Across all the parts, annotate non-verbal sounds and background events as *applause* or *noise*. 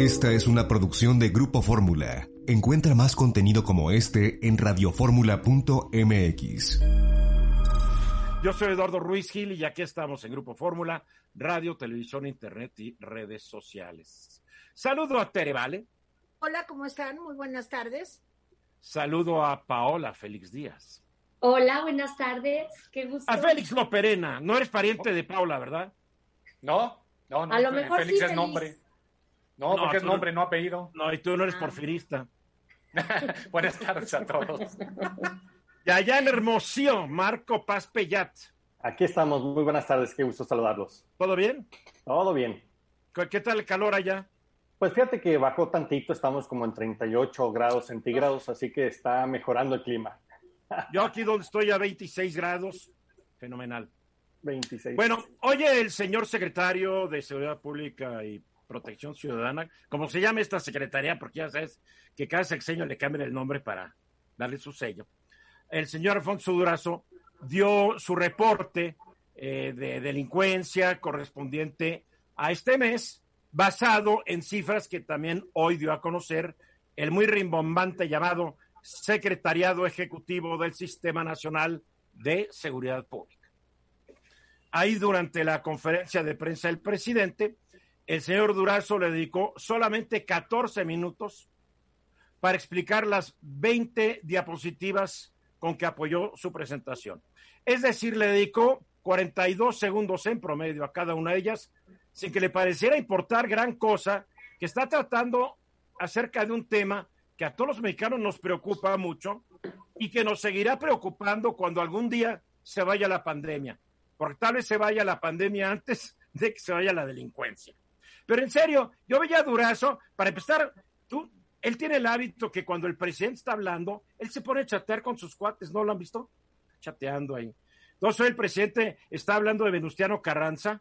Esta es una producción de Grupo Fórmula. Encuentra más contenido como este en radioformula.mx. Yo soy Eduardo Ruiz Gil y aquí estamos en Grupo Fórmula, radio, televisión, internet y redes sociales. Saludo a Tere Vale. Hola, ¿cómo están? Muy buenas tardes. Saludo a Paola Félix Díaz. Hola, buenas tardes. Qué gusto. A Félix Loperena. No eres pariente de Paula, ¿verdad? No, no, no. A lo mejor Félix sí, es Félix. nombre. No, No, porque es tú no- nombre, no apellido. No, y tú no eres Ah. porfirista. *laughs* Buenas tardes a todos. *laughs* Y allá en Hermosillo, Marco Paz Pellat. Aquí estamos, muy buenas tardes, qué gusto saludarlos. ¿Todo bien? Todo bien. ¿Qué qué tal el calor allá? Pues fíjate que bajó tantito, estamos como en 38 grados centígrados, así que está mejorando el clima. *laughs* Yo aquí donde estoy a 26 grados. Fenomenal. 26. Bueno, oye el señor secretario de Seguridad Pública y Protección Ciudadana, como se llama esta secretaría, porque ya sabes que cada sexenio le cambian el nombre para darle su sello. El señor Alfonso Durazo dio su reporte eh, de delincuencia correspondiente a este mes, basado en cifras que también hoy dio a conocer el muy rimbombante llamado Secretariado Ejecutivo del Sistema Nacional de Seguridad Pública. Ahí durante la conferencia de prensa del presidente, el señor Durazo le dedicó solamente 14 minutos para explicar las 20 diapositivas con que apoyó su presentación. Es decir, le dedicó 42 segundos en promedio a cada una de ellas, sin que le pareciera importar gran cosa, que está tratando acerca de un tema que a todos los mexicanos nos preocupa mucho y que nos seguirá preocupando cuando algún día se vaya la pandemia, porque tal vez se vaya la pandemia antes de que se vaya la delincuencia. Pero en serio, yo veía a Durazo, para empezar, tú, él tiene el hábito que cuando el presidente está hablando, él se pone a chatear con sus cuates, ¿no lo han visto? Chateando ahí. Entonces el presidente está hablando de Venustiano Carranza,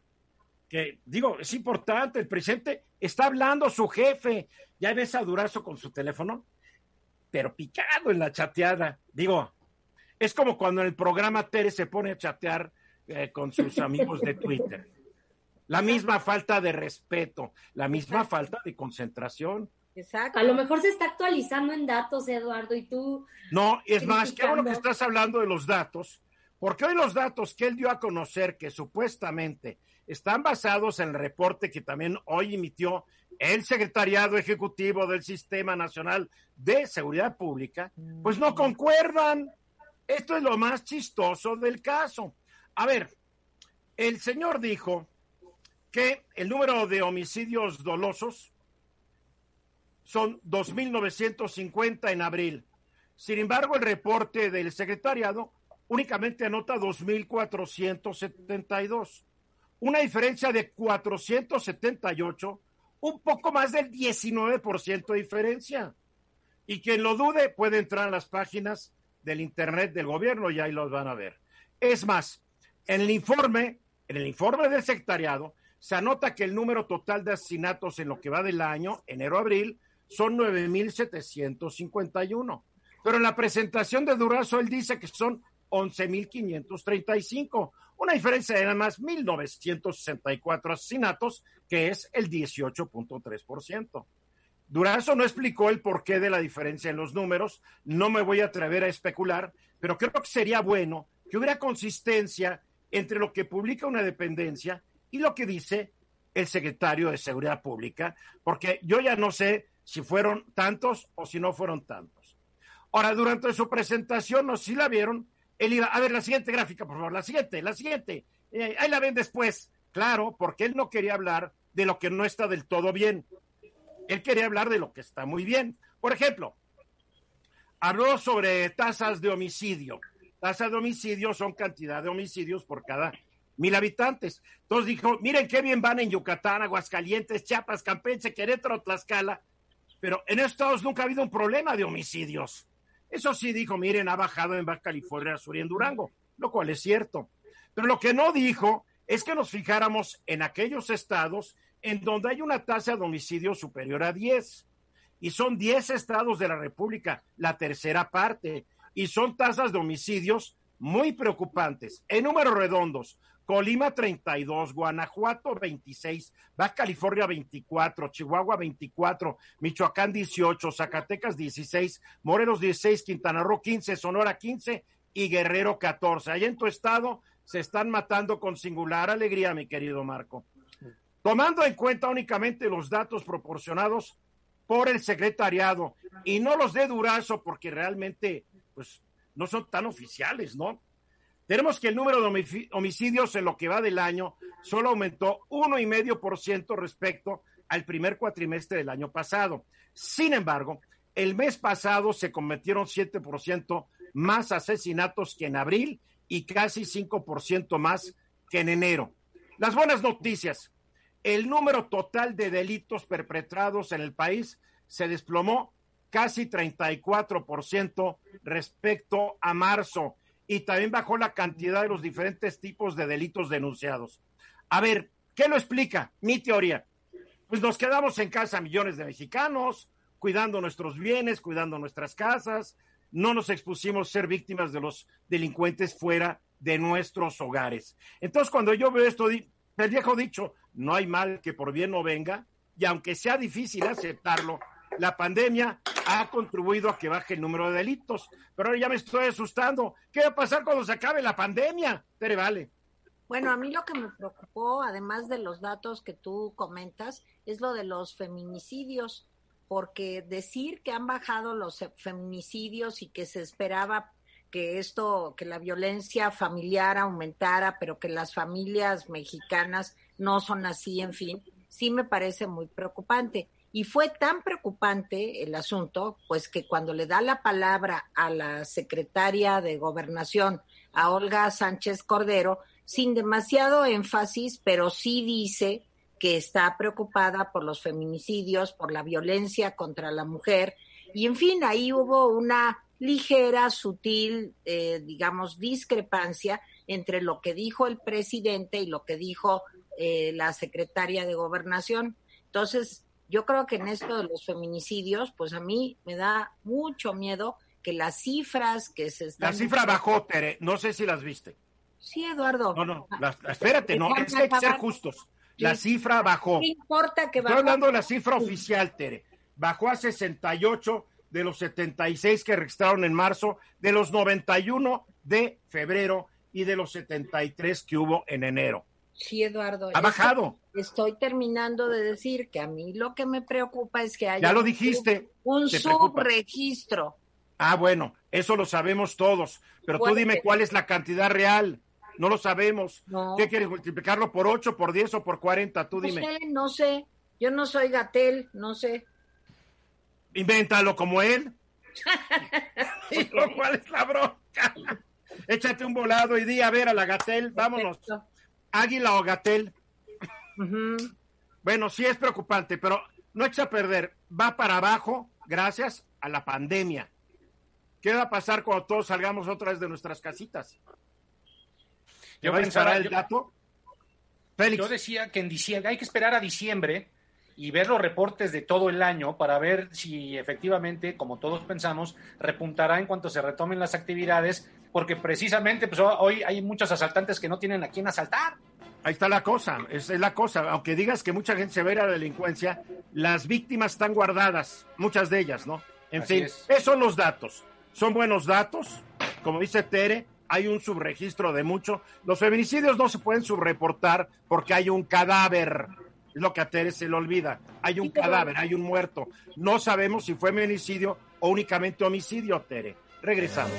que digo, es importante, el presidente está hablando su jefe, ya ves a Durazo con su teléfono, pero picado en la chateada. Digo, es como cuando en el programa Tere se pone a chatear eh, con sus amigos de *laughs* Twitter. La misma falta de respeto, la misma falta de concentración. Exacto. A lo mejor se está actualizando en datos, Eduardo, y tú. No, es más, qué bueno que estás hablando de los datos, porque hoy los datos que él dio a conocer, que supuestamente están basados en el reporte que también hoy emitió el Secretariado Ejecutivo del Sistema Nacional de Seguridad Pública, pues no concuerdan. Esto es lo más chistoso del caso. A ver, el señor dijo que el número de homicidios dolosos son 2.950 en abril. Sin embargo, el reporte del secretariado únicamente anota 2.472, una diferencia de 478, un poco más del 19% de diferencia. Y quien lo dude puede entrar a las páginas del Internet del gobierno y ahí los van a ver. Es más, en el informe, en el informe del secretariado, se anota que el número total de asesinatos en lo que va del año, enero-abril, son 9.751. Pero en la presentación de Durazo él dice que son 11.535, una diferencia de nada más 1.964 asesinatos, que es el 18.3%. Durazo no explicó el porqué de la diferencia en los números, no me voy a atrever a especular, pero creo que sería bueno que hubiera consistencia entre lo que publica una dependencia y lo que dice el secretario de Seguridad Pública, porque yo ya no sé si fueron tantos o si no fueron tantos. Ahora, durante su presentación, no si la vieron, él iba, a ver, la siguiente gráfica, por favor, la siguiente, la siguiente, Eh, ahí la ven después, claro, porque él no quería hablar de lo que no está del todo bien, él quería hablar de lo que está muy bien. Por ejemplo, habló sobre tasas de homicidio. Tasas de homicidio son cantidad de homicidios por cada mil habitantes. Entonces dijo, miren qué bien van en Yucatán, Aguascalientes, Chiapas, Campeche, Querétaro, Tlaxcala, pero en estos estados nunca ha habido un problema de homicidios. Eso sí dijo, miren, ha bajado en Baja California Sur y en Durango, lo cual es cierto. Pero lo que no dijo es que nos fijáramos en aquellos estados en donde hay una tasa de homicidio superior a 10. Y son 10 estados de la República, la tercera parte. Y son tasas de homicidios muy preocupantes. En números redondos, Colima 32, Guanajuato 26, Baja California 24, Chihuahua 24, Michoacán 18, Zacatecas 16, Morelos 16, Quintana Roo 15, Sonora 15 y Guerrero 14. Allá en tu estado se están matando con singular alegría, mi querido Marco. Tomando en cuenta únicamente los datos proporcionados por el secretariado y no los de Durazo porque realmente pues no son tan oficiales, ¿no? Tenemos que el número de homicidios en lo que va del año solo aumentó uno y medio por ciento respecto al primer cuatrimestre del año pasado. Sin embargo, el mes pasado se cometieron 7% más asesinatos que en abril y casi 5% más que en enero. Las buenas noticias. El número total de delitos perpetrados en el país se desplomó casi 34% respecto a marzo y también bajó la cantidad de los diferentes tipos de delitos denunciados. A ver, ¿qué lo explica? Mi teoría. Pues nos quedamos en casa millones de mexicanos, cuidando nuestros bienes, cuidando nuestras casas, no nos expusimos a ser víctimas de los delincuentes fuera de nuestros hogares. Entonces, cuando yo veo esto, el viejo dicho, no hay mal que por bien no venga, y aunque sea difícil aceptarlo, la pandemia ha contribuido a que baje el número de delitos. Pero ahora ya me estoy asustando. ¿Qué va a pasar cuando se acabe la pandemia? Tere, vale. Bueno, a mí lo que me preocupó, además de los datos que tú comentas, es lo de los feminicidios, porque decir que han bajado los feminicidios y que se esperaba que esto, que la violencia familiar aumentara, pero que las familias mexicanas no son así, en fin, sí me parece muy preocupante. Y fue tan preocupante el asunto, pues que cuando le da la palabra a la secretaria de Gobernación, a Olga Sánchez Cordero, sin demasiado énfasis, pero sí dice que está preocupada por los feminicidios, por la violencia contra la mujer. Y en fin, ahí hubo una ligera, sutil, eh, digamos, discrepancia entre lo que dijo el presidente y lo que dijo eh, la secretaria de gobernación. Entonces, yo creo que en esto de los feminicidios, pues a mí me da mucho miedo que las cifras que se están... La cifra bajó, Tere, no sé si las viste. Sí, Eduardo. No, no, espérate, no, es que hay que ser justos. La cifra bajó. ¿Qué importa que bajó? Estoy hablando de la cifra oficial, Tere. Bajó a 68 de los 76 que registraron en marzo, de los 91 de febrero y de los 73 que hubo en enero. Sí, Eduardo. Ha bajado. Estoy terminando de decir que a mí lo que me preocupa es que haya ya lo dijiste, un, subregistro. Ah, bueno, eso lo sabemos todos, pero tú dime cuál es la cantidad real. No lo sabemos. ¿Qué quieres multiplicarlo por 8, por 10 o por 40? Tú dime. No sé, no sé. Yo no soy Gatel, no sé. Invéntalo como él. *laughs* ¿Cuál es la bronca? Échate un volado y di a ver a la Gatel, vámonos. Águila o Gatel. Bueno, sí es preocupante, pero no echa a perder. Va para abajo gracias a la pandemia. ¿Qué va a pasar cuando todos salgamos otra vez de nuestras casitas? Yo pensaba, el dato? Yo decía que en diciembre, hay que esperar a diciembre y ver los reportes de todo el año para ver si efectivamente, como todos pensamos, repuntará en cuanto se retomen las actividades, porque precisamente pues, hoy hay muchos asaltantes que no tienen a quién asaltar. Ahí está la cosa, es, la cosa. Aunque digas que mucha gente se ve a la delincuencia, las víctimas están guardadas, muchas de ellas, ¿no? En fin, esos son los datos. Son buenos datos. Como dice Tere, hay un subregistro de mucho. Los feminicidios no se pueden subreportar porque hay un cadáver es lo que a Tere se le olvida. Hay un cadáver, hay un muerto. No sabemos si fue feminicidio o únicamente homicidio, Tere. Regresamos.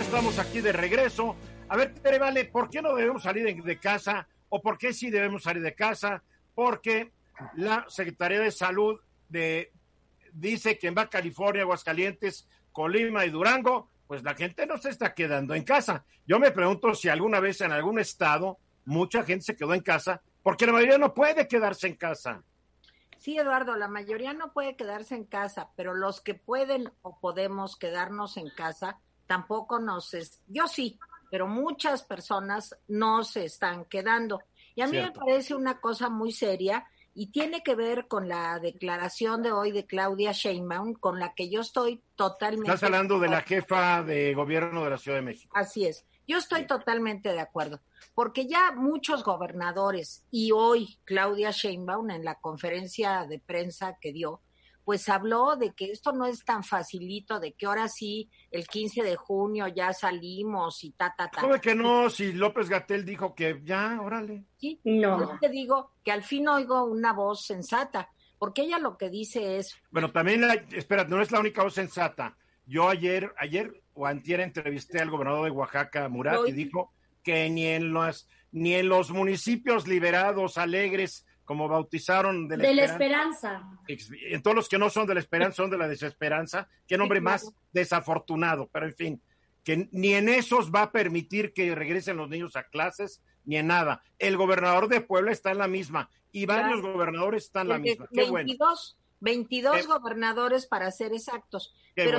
Estamos aquí de regreso. A ver, Tere, vale, ¿por qué no debemos salir de casa? ¿O por qué sí debemos salir de casa? Porque la Secretaría de Salud de, dice que en Baja California, Aguascalientes, Colima y Durango, pues la gente no se está quedando en casa. Yo me pregunto si alguna vez en algún estado mucha gente se quedó en casa porque la mayoría no puede quedarse en casa. Sí, Eduardo, la mayoría no puede quedarse en casa, pero los que pueden o podemos quedarnos en casa, tampoco nos... Es... Yo sí, pero muchas personas no se están quedando. Y a mí me parece una cosa muy seria y tiene que ver con la declaración de hoy de Claudia Sheinbaum, con la que yo estoy totalmente... Estás hablando de la jefa de gobierno de la Ciudad de México. Así es Yo estoy totalmente de acuerdo, porque ya muchos gobernadores y hoy Claudia Sheinbaum en la conferencia de prensa que dio, pues habló de que esto no es tan facilito, de que ahora sí, el 15 de junio ya salimos y ta, ta, ta. ¿Cómo que no? Si López Gatel dijo que ya, órale. Sí, no. Yo te digo que al fin oigo una voz sensata, porque ella lo que dice es... Bueno, también, la, espera, no es la única voz sensata. Yo ayer, ayer o antier entrevisté al gobernador de Oaxaca, Murat, y dijo que ni en los, ni en los municipios liberados, alegres, como bautizaron de la, esperanza. En todos los que no son de la esperanza son de la desesperanza. Qué nombre más desafortunado, pero en fin, que ni en esos va a permitir que regresen los niños a clases, ni en nada. El gobernador de Puebla está en la misma y varios gobernadores están en la misma. Qué 22, 22 gobernadores para ser exactos. Pero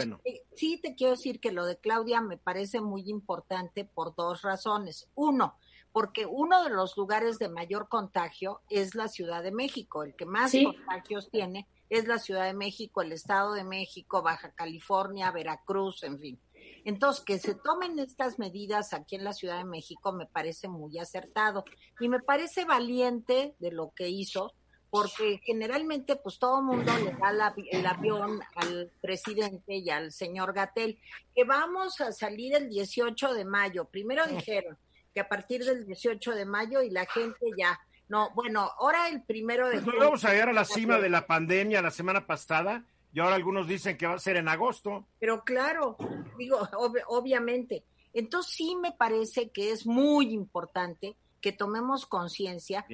sí te quiero decir que lo de Claudia me parece muy importante por dos razones. Uno, porque uno de los lugares de mayor contagio es la Ciudad de México, el que más contagios tiene es la Ciudad de México, el Estado de México, Baja California, Veracruz, en fin. Entonces, que se tomen estas medidas aquí en la Ciudad de México me parece muy acertado y me parece valiente de lo que hizo, porque generalmente pues todo el mundo le da el avión al presidente y al señor Gatel, que vamos a salir el 18 de mayo. Primero dijeron, a partir del 18 de mayo y la gente ya, no, bueno, ahora el primero de... Pues vamos a llegar a la cima de la pandemia la semana pasada y ahora algunos dicen que va a ser en agosto. Pero claro, digo, obviamente. Entonces sí me parece que es muy importante que tomemos conciencia,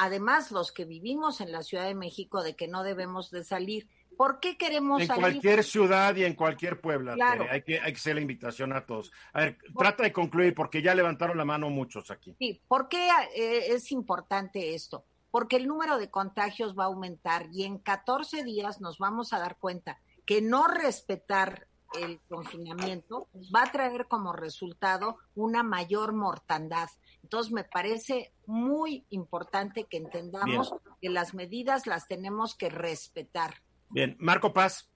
además los que vivimos en la Ciudad de México, de que no debemos de salir ¿Por qué queremos en cualquier ciudad y en cualquier pueblo. Hay, que, hay que hacer la invitación a todos. A ver, trata de concluir porque ya levantaron la mano muchos aquí. Sí, ¿por qué eh, es importante esto? Porque el número de contagios va a aumentar y en 14 días nos vamos a dar cuenta que no respetar el confinamiento va a traer como resultado una mayor mortandad. Entonces, me parece muy importante que entendamos que las medidas las tenemos que respetar. Bien, Marco Paz.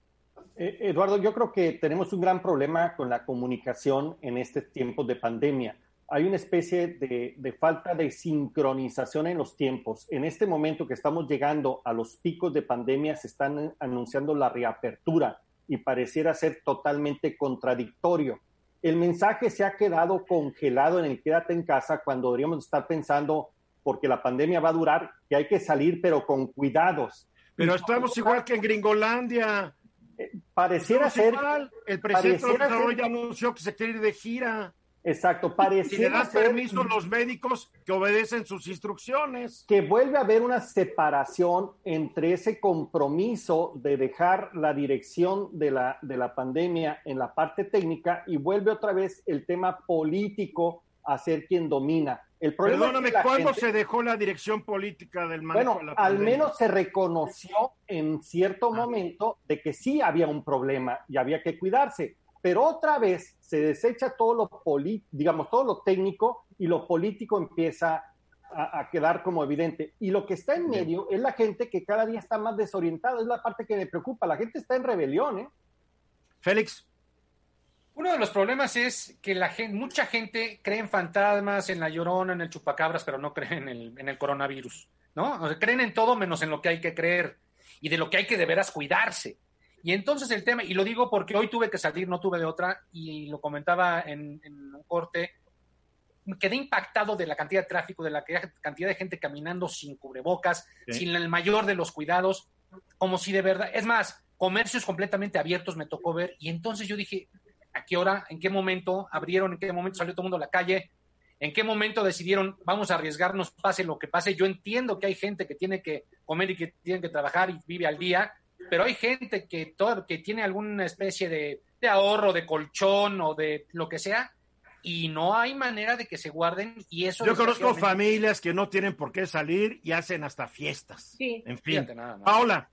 Eh, Eduardo, yo creo que tenemos un gran problema con la comunicación en este tiempo de pandemia. Hay una especie de, falta de sincronización en los tiempos. En este momento que estamos llegando a los picos de pandemia, se están anunciando la reapertura y pareciera ser totalmente contradictorio. El mensaje se ha quedado congelado en el quédate en casa cuando deberíamos estar pensando, porque la pandemia va a durar, que hay que salir, pero con cuidados pero estamos igual que en Gringolandia. Pareciera ser. El presidente López ya anunció que se quiere ir de gira. Exacto, pareciera. Y le da permiso a los médicos que obedecen sus instrucciones. Que vuelve a haber una separación entre ese compromiso de dejar la dirección de la, de la pandemia en la parte técnica y vuelve otra vez el tema político a ser quien domina. El problema Perdóname, ¿cuándo se dejó la dirección política del manejo Bueno, al menos se reconoció en cierto ah. momento de que sí había un problema y había que cuidarse, pero otra vez se desecha todo lo digamos, todo lo técnico y lo político empieza a, quedar como evidente. Y lo que está en medio es la gente que cada día está más desorientada, es la parte que me preocupa. La gente está en rebelión, ¿eh? Félix. Uno de los problemas es que la gente, mucha gente cree en fantasmas, en la llorona, en el chupacabras, pero no creen en el, coronavirus, ¿no? O sea, creen en todo menos en lo que hay que creer y de lo que hay que de veras cuidarse. Y entonces el tema, y lo digo porque hoy tuve que salir, no tuve de otra, y lo comentaba en, un corte, quedé impactado de la cantidad de tráfico, de la cantidad de gente caminando sin cubrebocas, sin el mayor de los cuidados, como si de verdad, es más, comercios completamente abiertos me tocó ver, y entonces yo dije, a qué hora, en qué momento abrieron, en qué momento salió todo el mundo a la calle, en qué momento decidieron vamos a arriesgarnos, pase lo que pase. Yo entiendo que hay gente que tiene que comer y que tiene que trabajar y vive al día, pero hay gente que, todo, que tiene alguna especie de, de ahorro, de colchón o de lo que sea, y no hay manera de que se guarden y eso yo conozco familias que no tienen por qué salir y hacen hasta fiestas. Sí. en fin. Paula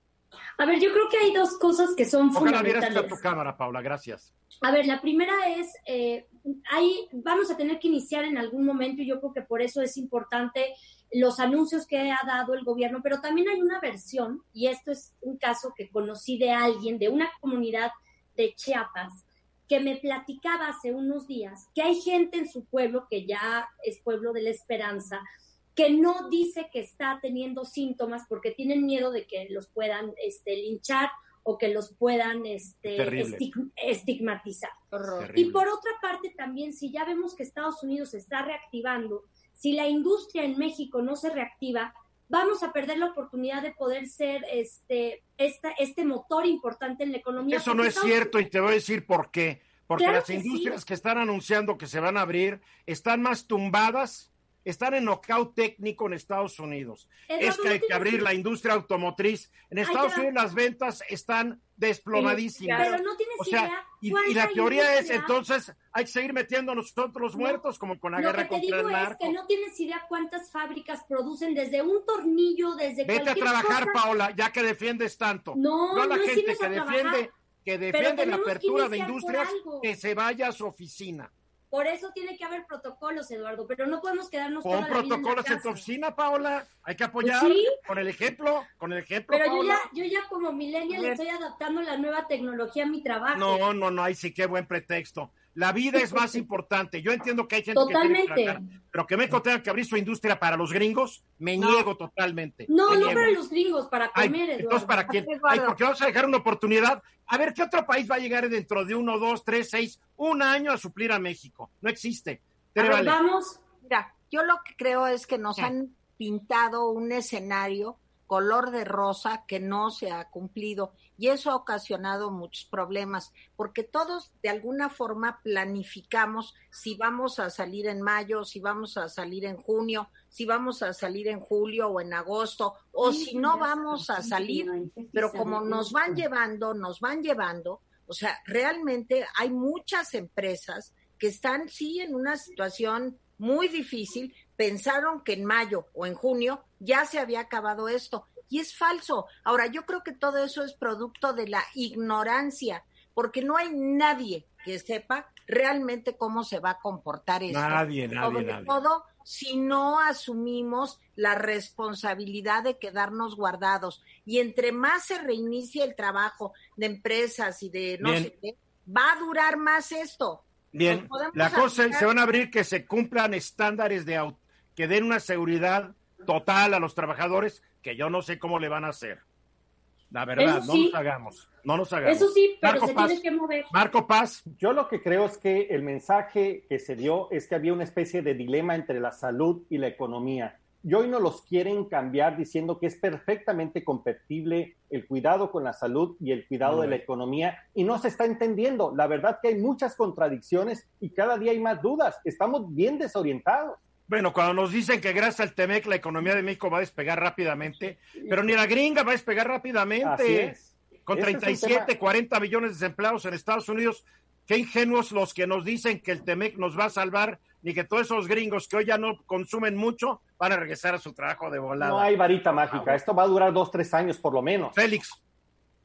a ver yo creo que hay dos cosas que son Ojalá fundamentales. tu cámara Paula gracias. A ver, la primera es, eh, ahí vamos a tener que iniciar en algún momento y yo creo que por eso es importante los anuncios que ha dado el gobierno, pero también hay una versión, y esto es un caso que conocí de alguien, de una comunidad de Chiapas, que me platicaba hace unos días que hay gente en su pueblo, que ya es pueblo de la esperanza, que no dice que está teniendo síntomas porque tienen miedo de que los puedan este, linchar o que los puedan este, estigmatizar. Y por otra parte también, si ya vemos que Estados Unidos se está reactivando, si la industria en México no se reactiva, vamos a perder la oportunidad de poder ser este, esta, este motor importante en la economía. Eso no es cierto y te voy a decir por qué. Porque las industrias que están anunciando que se van a abrir están más tumbadas están en knockout técnico en Estados Unidos. es que hay que abrir la industria automotriz. En Estados Unidos las ventas están desplomadísimas. Pero no tienes o sea, idea. Y, la teoría es entonces hay que seguir metiendo nosotros los muertos como con la guerra contra el narco. Es que no tienes idea cuántas fábricas producen desde un tornillo, desde Vete a trabajar, Paola, ya que defiendes tanto. No, no la gente que defiende que defiende la apertura de industrias que se vaya a su oficina. Por eso tiene que haber protocolos, Eduardo, pero no podemos quedarnos con protocolos en, tu oficina, Paola. Hay que apoyar pues con el ejemplo, con el ejemplo. Pero yo ya, yo ya como millennial le estoy adaptando la nueva tecnología a mi trabajo. No, no, no, ahí sí qué buen pretexto. La vida es más *laughs* importante. Yo entiendo que hay gente que tiene que pero que México tenga que abrir su industria para los gringos, me niego totalmente. No, no para los gringos, para comer, Eduardo. Entonces, ¿para quién? Ay, porque vamos a dejar una oportunidad. A ver, ¿qué otro país va a llegar dentro de uno, dos, tres, seis, un año a suplir a México? No existe. Pero vamos. Mira, yo lo que creo es que nos han pintado un escenario color de rosa que no se ha cumplido y eso ha ocasionado muchos problemas porque todos de alguna forma planificamos si vamos a salir en mayo, si vamos a salir en junio, si vamos a salir en julio o en agosto o si no vamos a salir, pero como nos van llevando, nos van llevando, o sea, realmente hay muchas empresas que están sí en una situación muy difícil, pensaron que en mayo o en junio ya se había acabado esto. Y es falso. Ahora, yo creo que todo eso es producto de la ignorancia, porque no hay nadie que sepa realmente cómo se va a comportar esto. Nadie, nadie, Sobre todo si no asumimos la responsabilidad de quedarnos guardados. Y entre más se reinicie el trabajo de empresas y de no sé qué, va a durar más esto. Bien, la cosa es, se van a abrir que se cumplan estándares de que den una seguridad total a los trabajadores que yo no sé cómo le van a hacer. La verdad, no nos hagamos, no nos hagamos. Eso sí, pero se tiene que mover. Marco Paz. Yo lo que creo es que el mensaje que se dio es que había una especie de dilema entre la salud y la economía y hoy no los quieren cambiar diciendo que es perfectamente compatible el cuidado con la salud y el cuidado de la economía y no se está entendiendo. La verdad que hay muchas contradicciones y cada día hay más dudas. Estamos bien desorientados. Bueno, cuando nos dicen que gracias al TEMEC la economía de México va a despegar rápidamente, pero ni la gringa va a despegar rápidamente. Con 37, 40 millones de desempleados en Estados Unidos, qué ingenuos los que nos dicen que el TEMEC nos va a salvar ni que todos esos gringos que hoy ya no consumen mucho van a regresar a su trabajo de volada. No hay varita mágica, ah, esto va a durar dos, tres años por lo menos. Félix.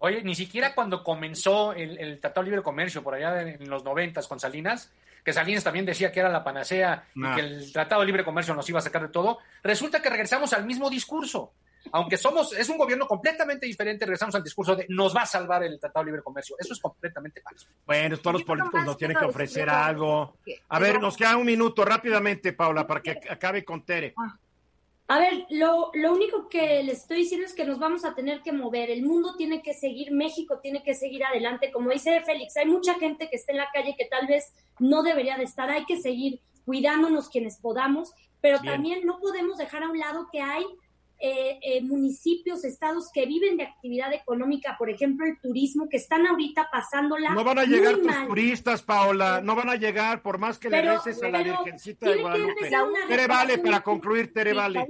Oye, ni siquiera cuando comenzó el, Tratado de Libre Comercio por allá en los noventas con Salinas, que Salinas también decía que era la panacea y que el Tratado de Libre Comercio nos iba a sacar de todo, resulta que regresamos al mismo discurso aunque somos, es un gobierno completamente diferente, regresamos al discurso de nos va a salvar el Tratado de Libre Comercio. Eso es completamente falso. Bueno, todos los políticos nos tienen que ofrecer algo. A ver, nos queda un minuto rápidamente, Paula, para que acabe con Tere. A ver, lo, lo único que les estoy diciendo es que nos vamos a tener que mover. El mundo tiene que seguir, México tiene que seguir adelante. Como dice Félix, hay mucha gente que está en la calle que tal vez no debería de estar. Hay que seguir cuidándonos quienes podamos, pero también no podemos dejar a un lado que hay eh, eh, municipios, estados que viven de actividad económica, por ejemplo, el turismo, que están ahorita pasándola. No van a llegar tus turistas, Paola, no van a llegar, por más que le reces a la Virgencita de Guadalupe. Tere Vale, para concluir, Tere Vale.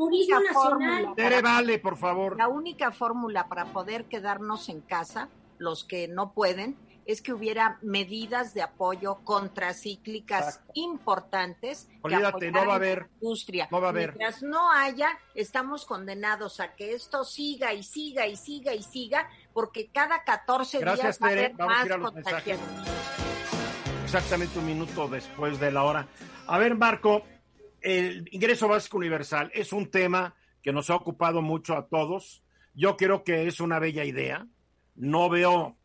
Tere Vale, por favor. La única fórmula para poder quedarnos en casa, los que no pueden, es que hubiera medidas de apoyo contracíclicas importantes Olvídate, no va a haber industria. No va a haber. Mientras no haya, estamos condenados a que esto siga y siga y siga y siga, porque cada 14 días va a haber Vamos más a ir a los mensajes. Exactamente un minuto después de la hora. A ver, Marco, el ingreso básico universal es un tema que nos ha ocupado mucho a todos. Yo creo que es una bella idea. No veo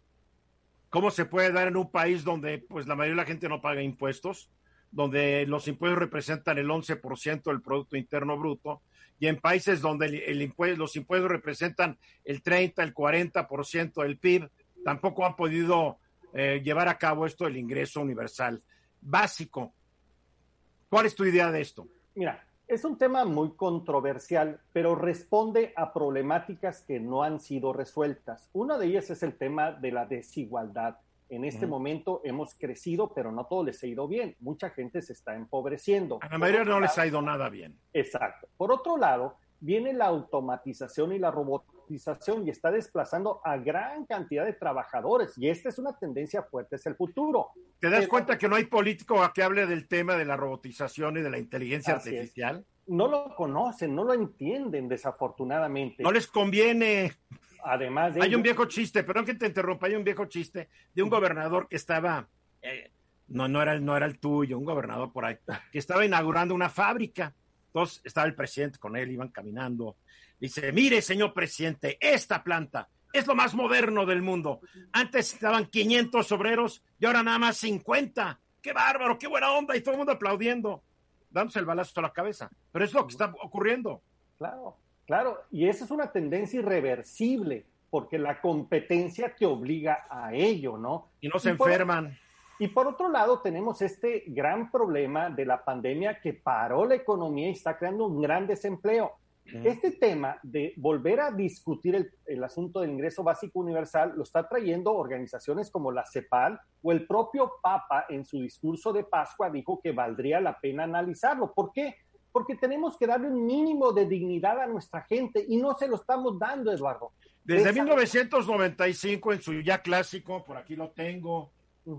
¿Cómo se puede dar en un país donde pues la mayoría de la gente no paga impuestos, donde los impuestos representan el 11% del Producto Interno Bruto, y en países donde el, impuesto, los impuestos representan el 30, el 40% del PIB, tampoco han podido eh, llevar a cabo esto del ingreso universal básico. ¿Cuál es tu idea de esto? Mira, es un tema muy controversial, pero responde a problemáticas que no han sido resueltas. Una de ellas es el tema de la desigualdad. En este momento hemos crecido, pero no todo les ha ido bien. Mucha gente se está empobreciendo. A la mayoría no les ha ido nada bien. Exacto. Por otro lado, viene la automatización y la robotización y está desplazando a gran cantidad de trabajadores. Y esta es una tendencia fuerte, es el futuro. ¿Te das cuenta que no hay político que hable del tema de la robotización y de la inteligencia artificial? No lo conocen, no lo entienden, desafortunadamente. No les conviene. Además Hay un viejo chiste, perdón que te interrumpa, hay un viejo chiste de un gobernador que estaba... Eh, no, no era, no era el tuyo, un gobernador por ahí, que estaba inaugurando una fábrica entonces estaba el presidente con él, iban caminando. Dice, mire, señor presidente, esta planta es lo más moderno del mundo. Antes estaban 500 obreros y ahora nada más 50. ¡Qué bárbaro! ¡Qué buena onda! Y todo el mundo aplaudiendo, dándose el balazo a la cabeza. Pero es lo que está ocurriendo. Claro, claro. Y esa es una tendencia irreversible, porque la competencia te obliga a ello, ¿no? Y no se enferman. Y por otro lado, tenemos este gran problema de la pandemia que paró la economía y está creando un gran desempleo. Este tema de volver a discutir el, asunto del ingreso básico universal lo está trayendo organizaciones como la CEPAL o el propio Papa en su discurso de Pascua dijo que valdría la pena analizarlo. ¿Por qué? Porque tenemos que darle un mínimo de dignidad a nuestra gente y no se lo estamos dando, Eduardo. Desde 1995, en su ya clásico, por aquí lo tengo,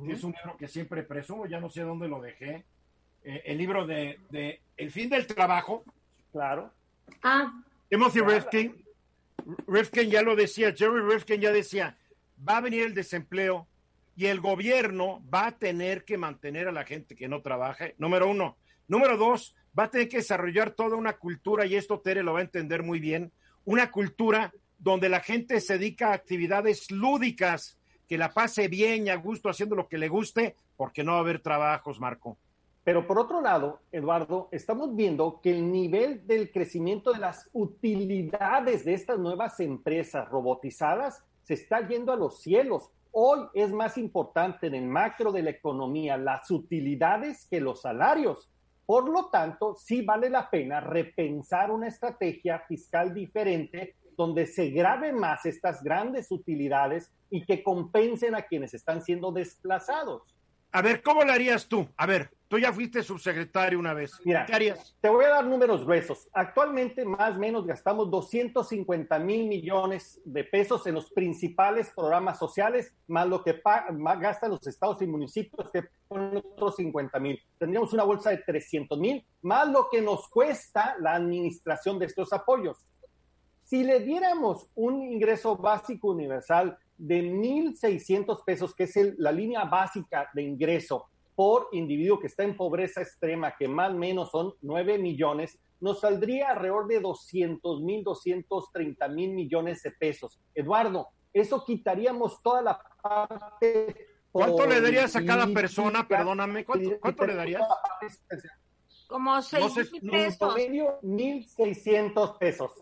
es un libro que siempre presumo, ya no sé dónde lo dejé. Eh, el libro de, El fin del trabajo. Claro. Ah. Timothy Rifkin. Rifkin ya lo decía, Jerry Rifkin ya decía, va a venir el desempleo y el gobierno va a tener que mantener a la gente que no trabaje, número uno. Número dos, va a tener que desarrollar toda una cultura, y esto Tere lo va a entender muy bien, una cultura donde la gente se dedica a actividades lúdicas, que la pase bien y a gusto haciendo lo que le guste, porque no va a haber trabajos, Marco. Pero por otro lado, Eduardo, estamos viendo que el nivel del crecimiento de las utilidades de estas nuevas empresas robotizadas se está yendo a los cielos. Hoy es más importante en el macro de la economía las utilidades que los salarios. Por lo tanto, sí vale la pena repensar una estrategia fiscal diferente donde se grabe más estas grandes utilidades y que compensen a quienes están siendo desplazados. A ver, ¿cómo lo harías tú? A ver, tú ya fuiste subsecretario una vez. Mira. Te voy a dar números gruesos. Actualmente, más o menos, gastamos 250 mil millones de pesos en los principales programas sociales, más lo que más gastan los estados y municipios, que ponen otros 50 mil. Tendríamos una bolsa de 300 mil, más lo que nos cuesta la administración de estos apoyos. Si le diéramos un ingreso básico universal de 1.600 pesos, que es la línea básica de ingreso por individuo que está en pobreza extrema, que más o menos son 9 millones, nos saldría alrededor de 200 mil, 230 mil millones de pesos. Eduardo, eso quitaríamos toda la parte. ¿Cuánto le darías a cada persona? Perdóname, ¿cuánto, le darías? Como 6 mil pesos. 1.600 pesos.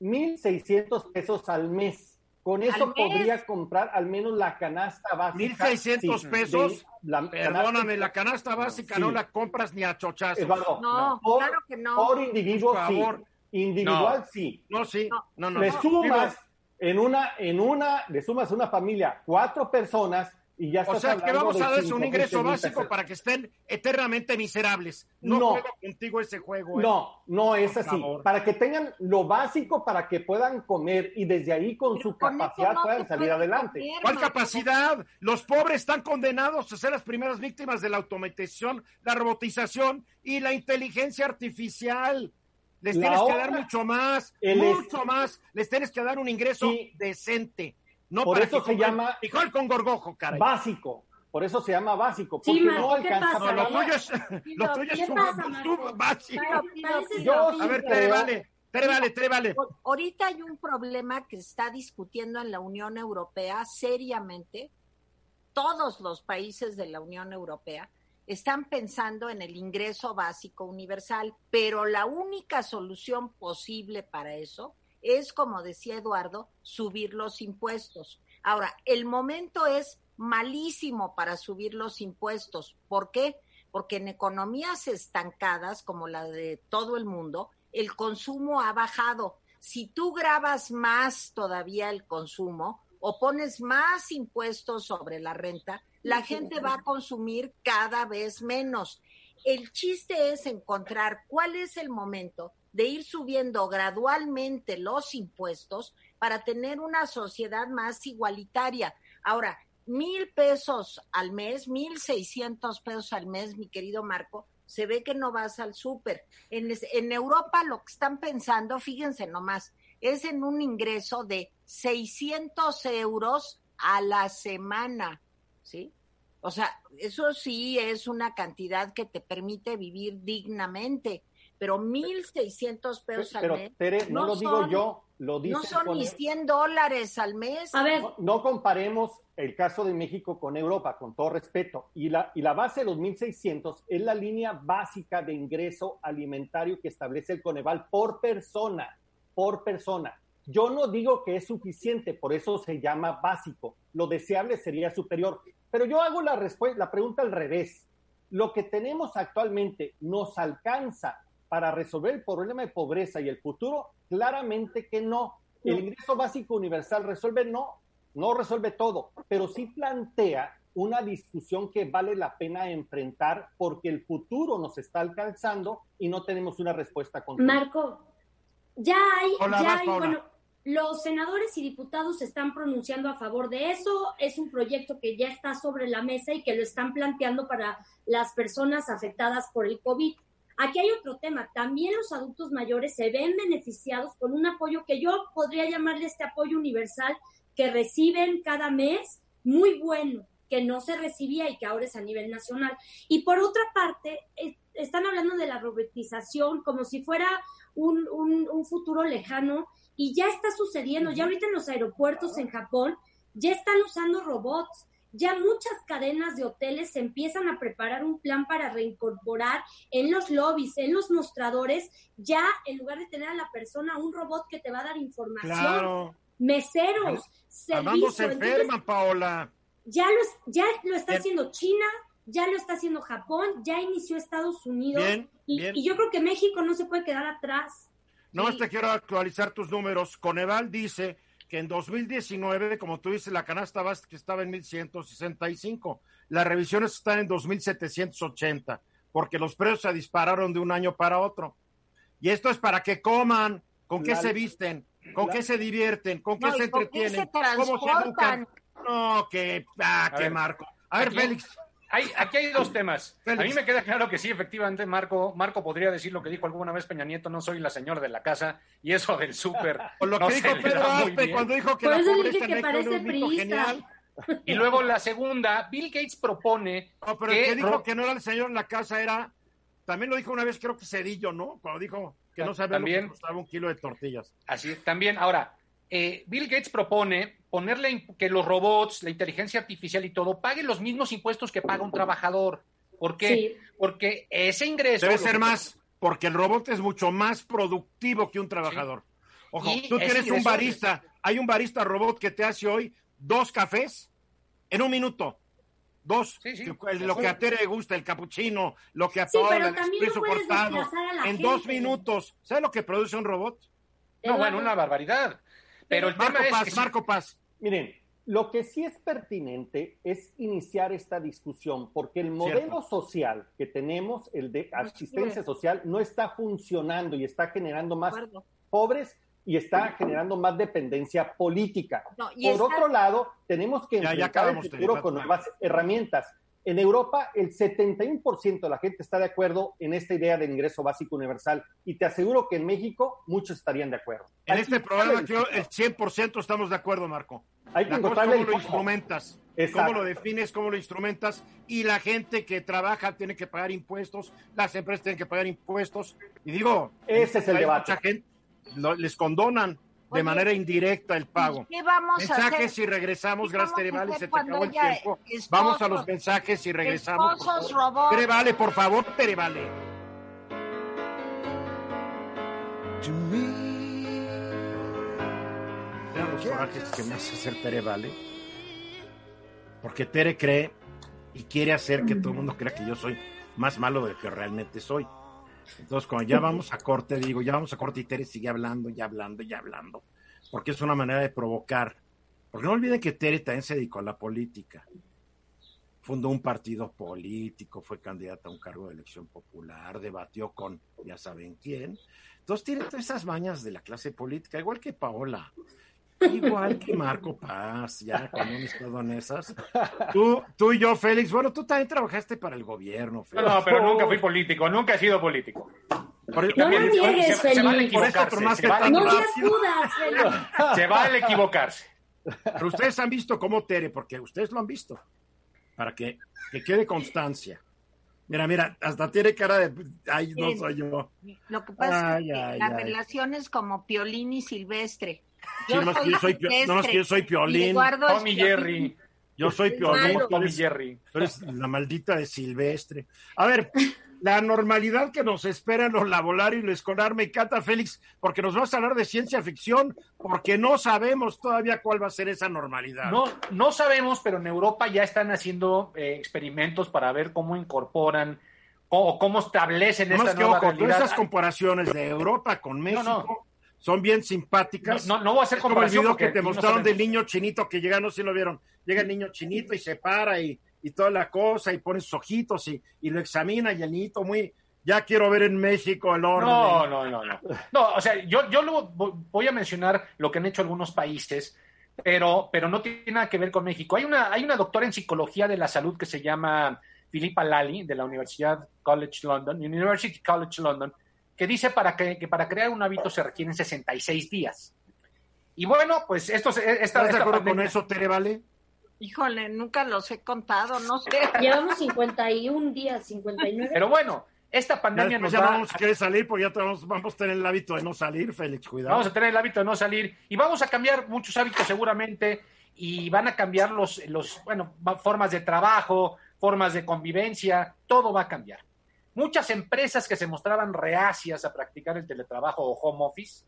1.600 pesos al mes. Con eso podría comprar al menos la canasta básica. 1.600 pesos. Perdóname, la canasta básica no la compras ni a chochazos. no, claro que no. Por individuo, por favor. Individual, sí. No, sí. No, no. Le sumas en una, en una, le sumas una familia cuatro personas y ya o sea, que vamos a darles un ingreso básico para que estén eternamente miserables. No, juego contigo ese juego. ¿eh? No, no es así. Para que tengan lo básico para que puedan comer y desde ahí con su capacidad puedan salir adelante. ¿Cuál capacidad? Los pobres están condenados a ser las primeras víctimas de la automatización, la robotización y la inteligencia artificial. Les tienes que dar mucho más, mucho más. Les tienes que dar un ingreso decente. No por eso se llama frijol con gorgojo, caray. Básico. Por eso se llama básico, porque no alcanza. No, lo tuyo es, *laughs* lo tuyo es un básico. a ver, te vale. Te vale, te vale. Ahorita hay un problema que se está discutiendo en la Unión Europea seriamente, todos los países de la Unión Europea están pensando en el ingreso básico universal, pero la única solución posible para eso es, como decía Eduardo, subir los impuestos. Ahora, el momento es malísimo para subir los impuestos. ¿Por qué? Porque en economías estancadas como la de todo el mundo, el consumo ha bajado. Si tú grabas más todavía el consumo o pones más impuestos sobre la renta, la gente va a consumir cada vez menos. El chiste es encontrar cuál es el momento de ir subiendo gradualmente los impuestos para tener una sociedad más igualitaria. Ahora, mil pesos al mes, mil seiscientos pesos al mes, mi querido Marco, se ve que no vas al súper. En, en, Europa lo que están pensando, fíjense nomás, es en un ingreso de 600 euros a la semana, ¿sí? O sea, eso sí es una cantidad que te permite vivir dignamente, pero 1.600 pesos al mes. Tere, no, lo digo yo, lo dice. No son ni 100 dólares al mes. A ver. No, comparemos el caso de México con Europa, con todo respeto. Y la, y la base de los 1.600 es la línea básica de ingreso alimentario que establece el Coneval por persona, por persona. Yo no digo que es suficiente, por eso se llama básico. Lo deseable sería superior. Pero yo hago la, la pregunta al revés. ¿Lo que tenemos actualmente nos alcanza para resolver el problema de pobreza y el futuro? Claramente que no. El ingreso básico universal resuelve no, no resuelve todo, pero sí plantea una discusión que vale la pena enfrentar porque el futuro nos está alcanzando y no tenemos una respuesta contra Marco, ya hay, ya hay, bueno, los senadores y diputados se están pronunciando a favor de eso. Es un proyecto que ya está sobre la mesa y que lo están planteando para las personas afectadas por el COVID. Aquí hay otro tema. También los adultos mayores se ven beneficiados con un apoyo que yo podría llamarle este apoyo universal que reciben cada mes, muy bueno, que no se recibía y que ahora es a nivel nacional. Y por otra parte, están hablando de la robotización como si fuera un, un, un futuro lejano y ya está sucediendo, ya ahorita en los aeropuertos en Japón ya están usando robots, ya muchas cadenas de hoteles se empiezan a preparar un plan para reincorporar en los lobbies, en los mostradores, ya en lugar de tener a la persona un robot que te va a dar información, meseros, servicios. se enferman, Paola. Ya lo, ya lo está haciendo China, ya lo está haciendo Japón, ya inició Estados Unidos y yo creo que México no se puede quedar atrás. No, te quiero actualizar tus números. Coneval dice que en 2019, como tú dices, la canasta básica estaba en 1.165. Las revisiones están en 2.780, porque los precios se dispararon de un año para otro. Y esto es para que coman, con qué se visten, con qué se divierten, con qué se entretienen, cómo se educan. No, que, ah, que Marco. A ver, Félix aquí hay dos temas. A mí me queda claro que sí, efectivamente, Marco, Marco podría decir lo que dijo alguna vez Peña Nieto, no soy la señora de la casa, y eso del súper. *laughs* O lo que dijo Pedro Aspe cuando dijo que la pobreza que parece un genial. Y luego la segunda, Bill Gates propone. No, pero que, el que dijo que no era el señor en la casa era. También lo dijo una vez, creo que Cedillo, ¿no? Cuando dijo que no sabía también, lo que costaba un kilo de tortillas. Así es, también. Ahora, eh, Bill Gates propone ponerle que los robots, la inteligencia artificial y todo paguen los mismos impuestos que paga un trabajador. ¿Por qué? Porque ese ingreso... Debe ser más, porque el robot es mucho más productivo que un trabajador. Ojo, tú tienes un barista, hay un barista robot que te hace hoy dos cafés en un minuto. Dos, lo que a Tere le gusta, el capuchino, lo que a todo el expreso cortado, en dos minutos. ¿Sabes lo que produce un robot? No, bueno, una barbaridad. Pero el Marco tema Paz, es Marco Paz. Miren, lo que sí es pertinente es iniciar esta discusión, porque el modelo social que tenemos, el de asistencia social, no está funcionando y está generando más pobres y está generando más dependencia política. Por otro lado, tenemos que enfrentar el futuro con nuevas herramientas. En Europa, el 71% de la gente está de acuerdo en esta idea del ingreso básico universal y te aseguro que en México muchos estarían de acuerdo. En este programa yo el 100% estamos de acuerdo, Marco. Hay que encontrarle cómo lo instrumentas, cómo lo defines, cómo lo instrumentas y la gente que trabaja tiene que pagar impuestos, las empresas tienen que pagar impuestos y digo, ese es el debate. Mucha gente les condonan de manera indirecta el pago. ¿Qué vamos mensajes a hacer? y regresamos, ¿Qué gracias vamos a Tere Vale, hacer se te acabó el tiempo. esposos- Vamos a los mensajes y regresamos. Esposos, robots. Tere Vale, por favor, Tere Vale. Vean los corajes que me hace hacer Tere Vale. Porque Tere cree y quiere hacer que todo el mundo crea que yo soy más malo de lo que realmente soy. Entonces, cuando ya vamos a corte, digo, ya vamos a corte y Tere sigue hablando, ya hablando, ya hablando. Porque es una manera de provocar. Porque no olviden que Tere también se dedicó a la política. Fundó un partido político, fue candidata a un cargo de elección popular, debatió con ya saben quién. Entonces tiene todas esas mañas de la clase política, igual que Paola. Igual que Marco Paz, ya cuando hemos estado en esas. *laughs* Tú, tú y yo, Félix, bueno, tú también trabajaste para el gobierno, No, Félix. no, pero nunca fui político, nunca he sido político. Por- No lo por- niegues, se, se vale Félix. Equivocarse. por más se que vale No equivocarse. seas dudas, Félix. Se vale equivocarse. Pero ustedes han visto cómo Tere, porque ustedes lo han visto, para que, que quede constancia. Mira, mira, hasta tiene cara de, ay, no soy yo. Lo que pasa Ay, es que ay, la ay. relación es como Piolín y Silvestre. Sí, nomás que yo soy Silvestre nomás que yo soy y Piolín. Tommy. Jerry. Yo soy Piolín, Tommy Jerry. tú eres la maldita de Silvestre. A ver, *laughs* la normalidad que nos espera en los laborarios y escolar me encanta, Félix, porque nos vas a hablar de ciencia ficción, porque no sabemos todavía cuál va a ser esa normalidad. No, no sabemos, pero en Europa ya están haciendo eh, experimentos para ver cómo incorporan o, cómo establecen Nomás esta que nueva ojo, todas realidad. esas comparaciones de Europa con México no. Son bien No, simpáticas. no, no voy a hacer como el video que te no mostraron del niño chinito que llega, no sé si lo vieron. Llega el niño chinito y se para y, y toda la cosa y pone sus ojitos y, y lo examina y el niñito muy. Ya quiero ver en México el orden. No, no, no, no. No, o sea, yo, yo lo voy a mencionar lo que han hecho algunos países, pero, pero no tiene nada que ver con México. Hay una, hay una doctora en psicología de la salud que se llama Philippa Lally, de la Universidad College London, University College London, que dice para que, que para crear un hábito se requieren 66 días. Y bueno, pues esto, esta, ¿Estás de esta acuerdo con eso, Tere Vale? Híjole, nunca los he contado, no sé. *laughs* Llevamos 51 días, 59. Pero bueno, esta Ya pandemia después nos ya va no vamos a querer salir porque ya vamos, vamos a tener el hábito de no salir, Félix, cuidado. Vamos a tener el hábito de no salir y vamos a cambiar muchos hábitos seguramente y van a cambiar los, los bueno, formas de trabajo, formas de convivencia, todo va a cambiar. Muchas empresas que se mostraban reacias a practicar el teletrabajo o home office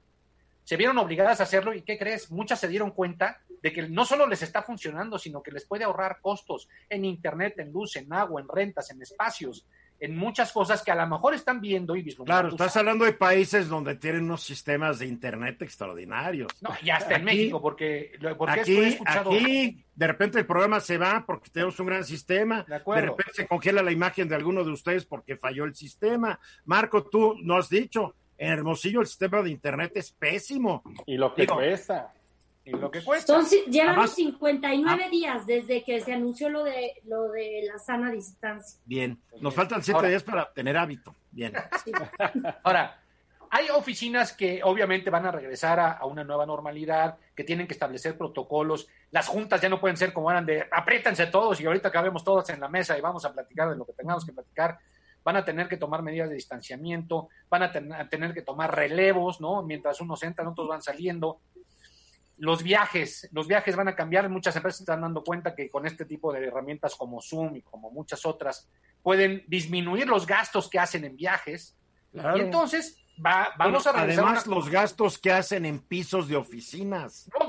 se vieron obligadas a hacerlo y ¿qué crees? Muchas se dieron cuenta de que no solo les está funcionando, sino que les puede ahorrar costos en internet, en luz, en agua, en rentas, en espacios, en muchas cosas que a lo mejor están viendo y vislumbrando. Claro, estás hablando de países donde tienen unos sistemas de internet extraordinarios. No, y hasta en México, porque, porque he Aquí, escuchado. aquí, de repente el programa se va porque tenemos un gran sistema. De acuerdo. repente se congela la imagen de alguno de ustedes porque falló el sistema. Marco, tú no has dicho, en Hermosillo el sistema de internet es pésimo. Y lo que Digo, cuesta. Y lo que cuesta. Son, ci- llevamos Además- 59 Ah. días desde que se anunció lo de lo de la sana distancia. Bien, nos faltan siete Ahora- días para tener hábito. Bien. *laughs* Ahora, hay oficinas que obviamente van a regresar a, a una nueva normalidad, que tienen que establecer protocolos. Las juntas ya no pueden ser como eran de apriétense todos y ahorita cabemos todos en la mesa y vamos a platicar de lo que tengamos que platicar. Van a tener que tomar medidas de distanciamiento, van a, ten- a tener que tomar relevos, ¿no? Mientras unos entran, otros van saliendo. Los viajes, los viajes van a cambiar. Muchas empresas están dando cuenta que con este tipo de herramientas como Zoom y como muchas otras, pueden disminuir los gastos que hacen en viajes. Claro. Y entonces va, vamos a regresar Además, una- los gastos que hacen en pisos de oficinas. No,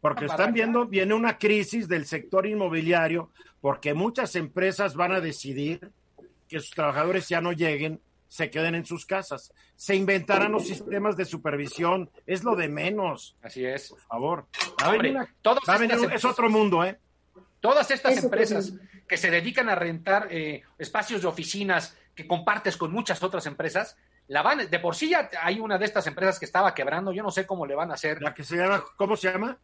Porque están viendo, viene una crisis del sector inmobiliario, porque muchas empresas van a decidir que sus trabajadores ya no lleguen, se queden en sus casas. Se inventarán los sistemas de supervisión, es lo de menos, Así es. por favor. Hombre, una- todas estas un- es empresas- otro mundo, ¿eh? Todas estas Eso, empresas que se dedican a rentar eh, espacios de oficinas que compartes con muchas otras empresas, la van, de por sí ya hay una de estas empresas que estaba quebrando, yo no sé cómo le van a hacer. La que se llama, ¿cómo se llama?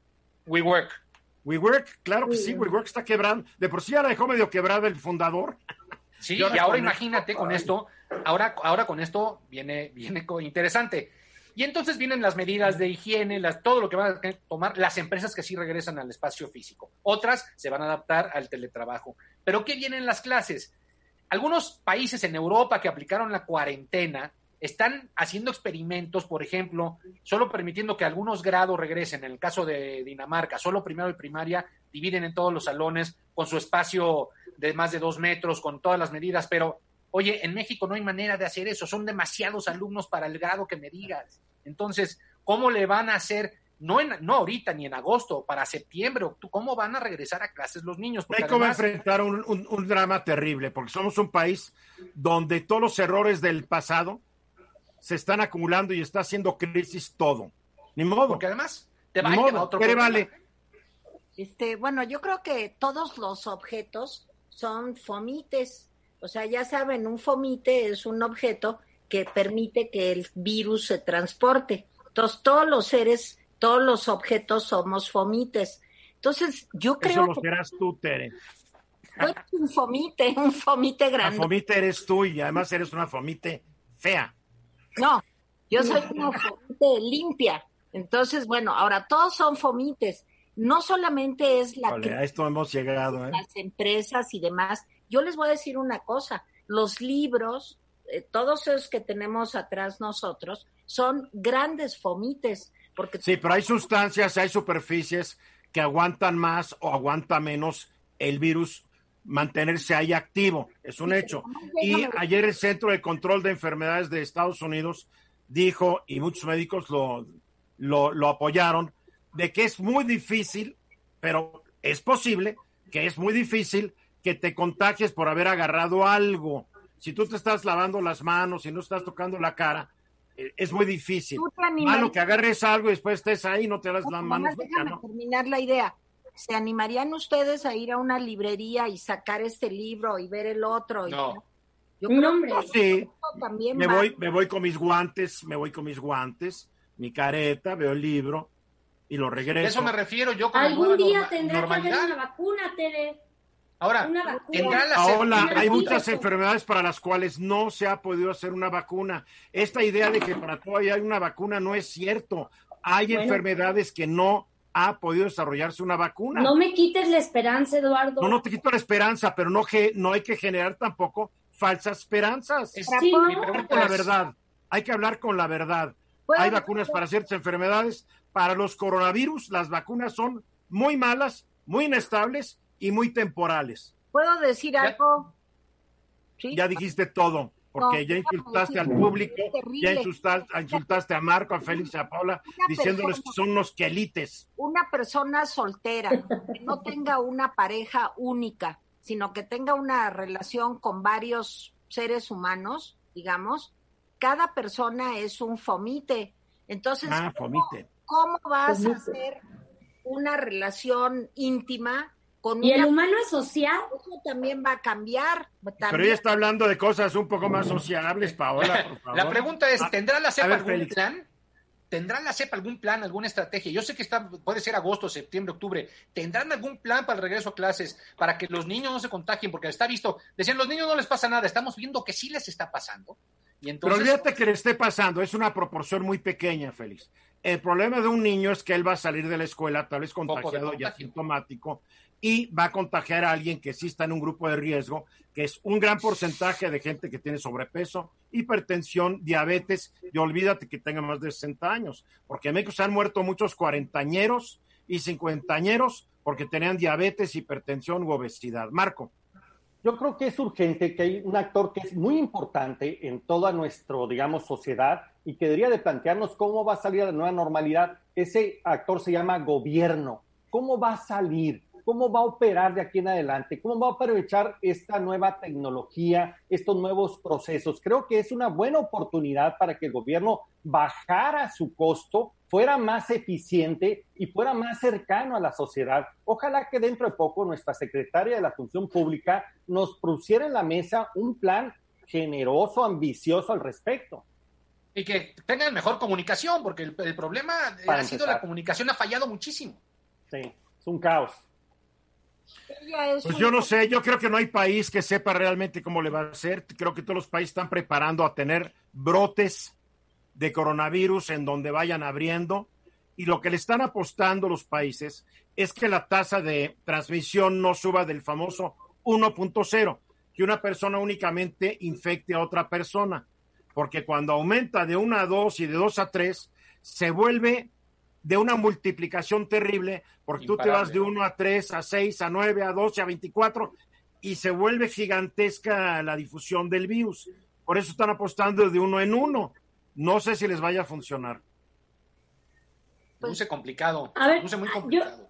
WeWork. WeWork, claro que sí, WeWork está quebrando. De por sí ya la dejó medio quebrada el fundador. Sí, Y y ahora imagínate con esto, ahora, ahora con esto viene, viene interesante. Y entonces vienen las medidas de higiene, las, todo lo que van a tomar las empresas que sí regresan al espacio físico. Otras se van a adaptar al teletrabajo. Pero ¿qué vienen las clases? Algunos países en Europa que aplicaron la cuarentena están haciendo experimentos, por ejemplo, solo permitiendo que algunos grados regresen. En el caso de Dinamarca, solo primero y primaria dividen en todos los salones con su espacio de más de dos metros, con todas las medidas, pero oye, en México no hay manera de hacer eso, son demasiados alumnos para el grado que me digas. Entonces, ¿cómo le van a hacer? No, en, no ahorita ni en agosto, para septiembre, ¿cómo van a regresar a clases los niños? Porque hay como enfrentar un, un drama terrible, porque somos un país donde todos los errores del pasado se están acumulando y está haciendo crisis todo. Ni modo. Porque además te va, a otro ¿Qué vale? Este, bueno, yo creo que todos los objetos son fomites. O sea, ya saben, un fomite es un objeto que permite que el virus se transporte. Entonces, todos los seres, todos los objetos somos fomites. Entonces, yo creo Eso lo serás tú, Tere. un fomite, *laughs* un fomite grande. La fomite eres tú y además eres una fomite fea. No, yo soy una fomite limpia. Entonces, bueno, ahora todos son fomites. No solamente es la que a esto hemos llegado, ¿eh? las empresas y demás. Yo les voy a decir una cosa, los libros, eh, todos esos que tenemos atrás nosotros, son grandes fomites. Porque... Sí, pero hay sustancias, hay superficies que aguantan más o aguanta menos el virus mantenerse ahí activo, es un hecho. Y ayer el Centro de Control de Enfermedades de Estados Unidos dijo, y muchos médicos lo, lo, apoyaron, de que es muy difícil, pero es posible que es muy difícil que te contagies por haber agarrado algo. Si tú te estás lavando las manos y no estás tocando la cara, eh, es muy difícil. Malo que agarres algo y después estés ahí y no te das las manos. Déjame terminar la idea. ¿Se animarían ustedes a ir a una librería y sacar este libro y ver el otro? No. Yo creo que sí. También me voy, me voy con mis guantes, me voy con mis guantes, mi careta, veo el libro y lo regreso. Eso me refiero yo con Algún día tendrá que haber una vacuna, Tere. Ahora, tendrá la Ahora, hay muchas enfermedades para las cuales no se ha podido hacer una vacuna. Esta idea de que para todo hay una vacuna no es cierto. Hay enfermedades que no ha podido desarrollarse una vacuna. No me quites la esperanza, Eduardo. No, no te quito la esperanza, pero no, que, no hay que generar tampoco falsas esperanzas. Sí, con la verdad. Hay que hablar con la verdad. Hay vacunas para ciertas enfermedades. Para los coronavirus, las vacunas son muy malas, muy inestables y muy temporales. ¿Puedo decir algo? ¿Sí? Ya dijiste todo porque ya insultaste al público, ya insultaste, insultaste, a Marco, a Félix, a Paula, diciéndoles que son unos quelites. Una persona soltera, que no tenga una pareja única, sino que tenga una relación con varios seres humanos, digamos, cada persona es un fomite. Entonces, ah, fomite. ¿cómo, vas a hacer una relación íntima y el humano es social. Eso también va a cambiar. Pero ella está hablando de cosas un poco más sociables, Paola, por *laughs* favor. La pregunta es, ah, ¿tendrá la CEPA algún plan? ¿Tendrá la CEPA algún plan, alguna estrategia? Yo sé que está, puede ser agosto, septiembre, octubre. ¿Tendrán algún plan para el regreso a clases, para que los niños no se contagien? Porque está visto, decían, los niños no les pasa nada, estamos viendo que sí les está pasando. Y entonces... Pero olvídate que le esté pasando, es una proporción muy pequeña, Félix. El problema de un niño es que él va a salir de la escuela tal vez contagiado y asintomático y va a contagiar a alguien que sí está en un grupo de riesgo, que es un gran porcentaje de gente que tiene sobrepeso, hipertensión, diabetes, y olvídate que tenga más de 60 años, porque en México se han muerto muchos cuarentañeros y cincuentañeros porque tenían diabetes, hipertensión u obesidad. Marco. Yo creo que es urgente que hay un actor que es muy importante en toda nuestra, digamos, sociedad y que debería de plantearnos cómo va a salir la nueva normalidad. Ese actor se llama gobierno. ¿Cómo va a salir? Cómo va a operar de aquí en adelante, cómo va a aprovechar esta nueva tecnología, estos nuevos procesos. Creo que es una buena oportunidad para que el gobierno bajara su costo, fuera más eficiente y fuera más cercano a la sociedad. Ojalá que dentro de poco nuestra secretaria de la Función Pública nos pusiera en la mesa un plan generoso, ambicioso al respecto. Y que tengan mejor comunicación, porque el, problema ha sido la comunicación, ha fallado muchísimo. Sí, es un caos. Pues yo no sé, yo creo que no hay país que sepa realmente cómo le va a hacer. Creo que todos los países están preparando a tener brotes de coronavirus en donde vayan abriendo. Y lo que le están apostando los países es que la tasa de transmisión no suba del famoso 1.0, que una persona únicamente infecte a otra persona. porque cuando aumenta de 1 a 2 y de 2 a 3, se vuelve de una multiplicación terrible, porque tú te vas de 1 a 3, a 6, a 9, a 12, a 24, y se vuelve gigantesca la difusión del virus. Por eso están apostando de uno en uno. No sé si les vaya a funcionar. Luce complicado. A ver, muy complicado.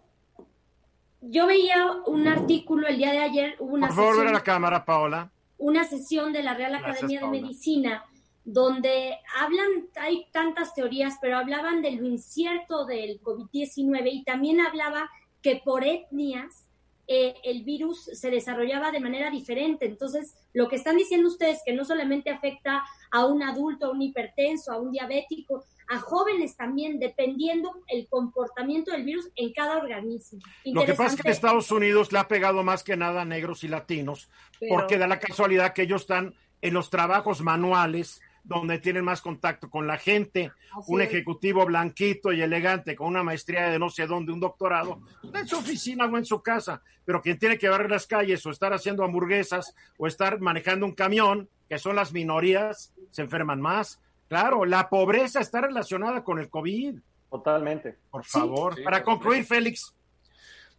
Yo, veía un artículo el día de ayer. una Por favor, a la cámara, Paola. Una sesión de la Real Academia de Medicina donde hablan, hay tantas teorías, pero hablaban de lo incierto del COVID-19 y también hablaba que por etnias eh, el virus se desarrollaba de manera diferente. Entonces, lo que están diciendo ustedes que no solamente afecta a un adulto, a un hipertenso, a un diabético, a jóvenes también, dependiendo el comportamiento del virus en cada organismo. Lo que pasa es que Estados Unidos le ha pegado más que nada a negros y latinos, porque da la casualidad que ellos están en los trabajos manuales, donde tienen más contacto con la gente. un ejecutivo blanquito y elegante con una maestría de no sé dónde, un doctorado, en su oficina o en su casa. Pero quien tiene que barrer las calles o estar haciendo hamburguesas o estar manejando un camión, que son las minorías, se enferman más. Claro, la pobreza está relacionada con el COVID. Totalmente. Por favor. Para concluir, Félix,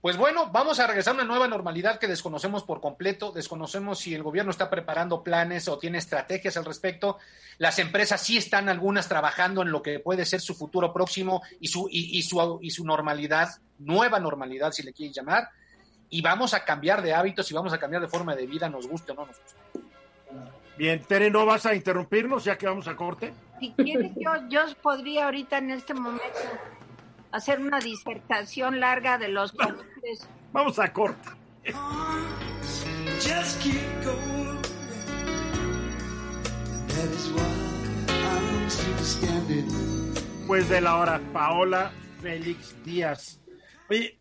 pues bueno, vamos a regresar a una nueva normalidad que desconocemos por completo, desconocemos si el gobierno está preparando planes o tiene estrategias al respecto. Las empresas sí están algunas trabajando en lo que puede ser su futuro próximo y su, y, su, y su normalidad, nueva normalidad, si le quieren llamar. Y vamos a cambiar de hábitos y vamos a cambiar de forma de vida, nos guste o no nos guste. Bien, Tere, ¿no vas a interrumpirnos ya que vamos a corte? Si quieres, yo, yo podría ahorita en este momento hacer una disertación larga de los colores. Vamos a corte. Pues de la hora, Paola Félix Díaz. Oye,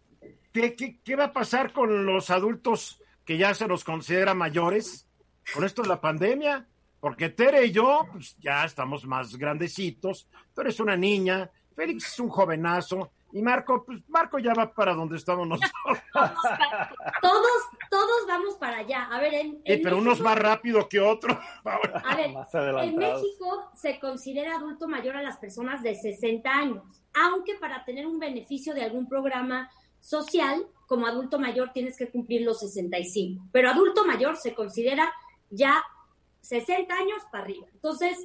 ¿qué, qué, va a pasar con los adultos que ya se los considera mayores con esto de la pandemia? Porque Tere y yo, pues ya estamos más grandecitos. Tú eres una niña, Félix es un jovenazo y Marco, pues Marco ya va para donde estamos nosotros. *laughs* todos, todos vamos para allá. A ver, en, pero unos más rápido que otros. *laughs* A ver, en México se considera adulto mayor a las personas de 60 años, aunque para tener un beneficio de algún programa social, como adulto mayor tienes que cumplir los 65. Pero adulto mayor se considera ya 60 años para arriba. Entonces,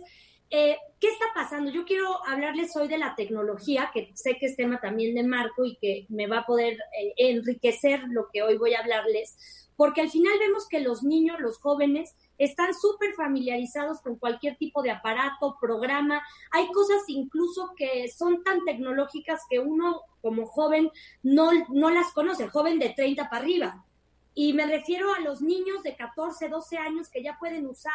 eh, ¿Qué está pasando? Yo quiero hablarles hoy de la tecnología, que sé que es tema también de Marco y que me va a poder eh, enriquecer lo que hoy voy a hablarles, porque al final vemos que los niños, los jóvenes, están súper familiarizados con cualquier tipo de aparato, programa. Hay cosas incluso que son tan tecnológicas que uno como joven no, no las conoce, joven de 30 para arriba. Y me refiero a los niños de 14, 12 años que ya pueden usar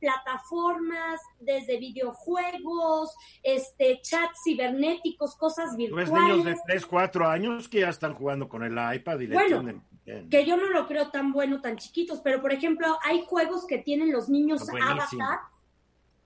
plataformas, desde videojuegos, este, chats cibernéticos, cosas virtuales. Pues niños de 3, 4 años que ya están jugando con el iPad y le bueno, que yo no lo creo tan bueno, tan chiquitos, pero por ejemplo, hay juegos que tienen los niños avatar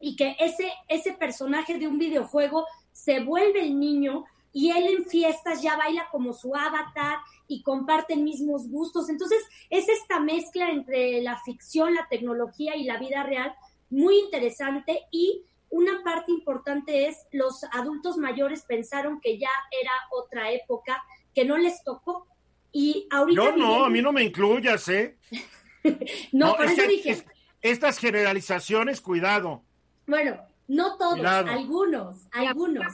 y que ese, ese personaje de un videojuego se vuelve el niño y él en fiestas ya baila como su avatar y comparten mismos gustos. Entonces, es esta mezcla entre la ficción, la tecnología y la vida real muy interesante y una parte importante es los adultos mayores pensaron que ya era otra época, que no les tocó. Y ahorita Yo no, a mí no me incluyas, ¿eh? *laughs* no, por eso dije. estas generalizaciones, cuidado. Bueno, no todos, algunos, algunos.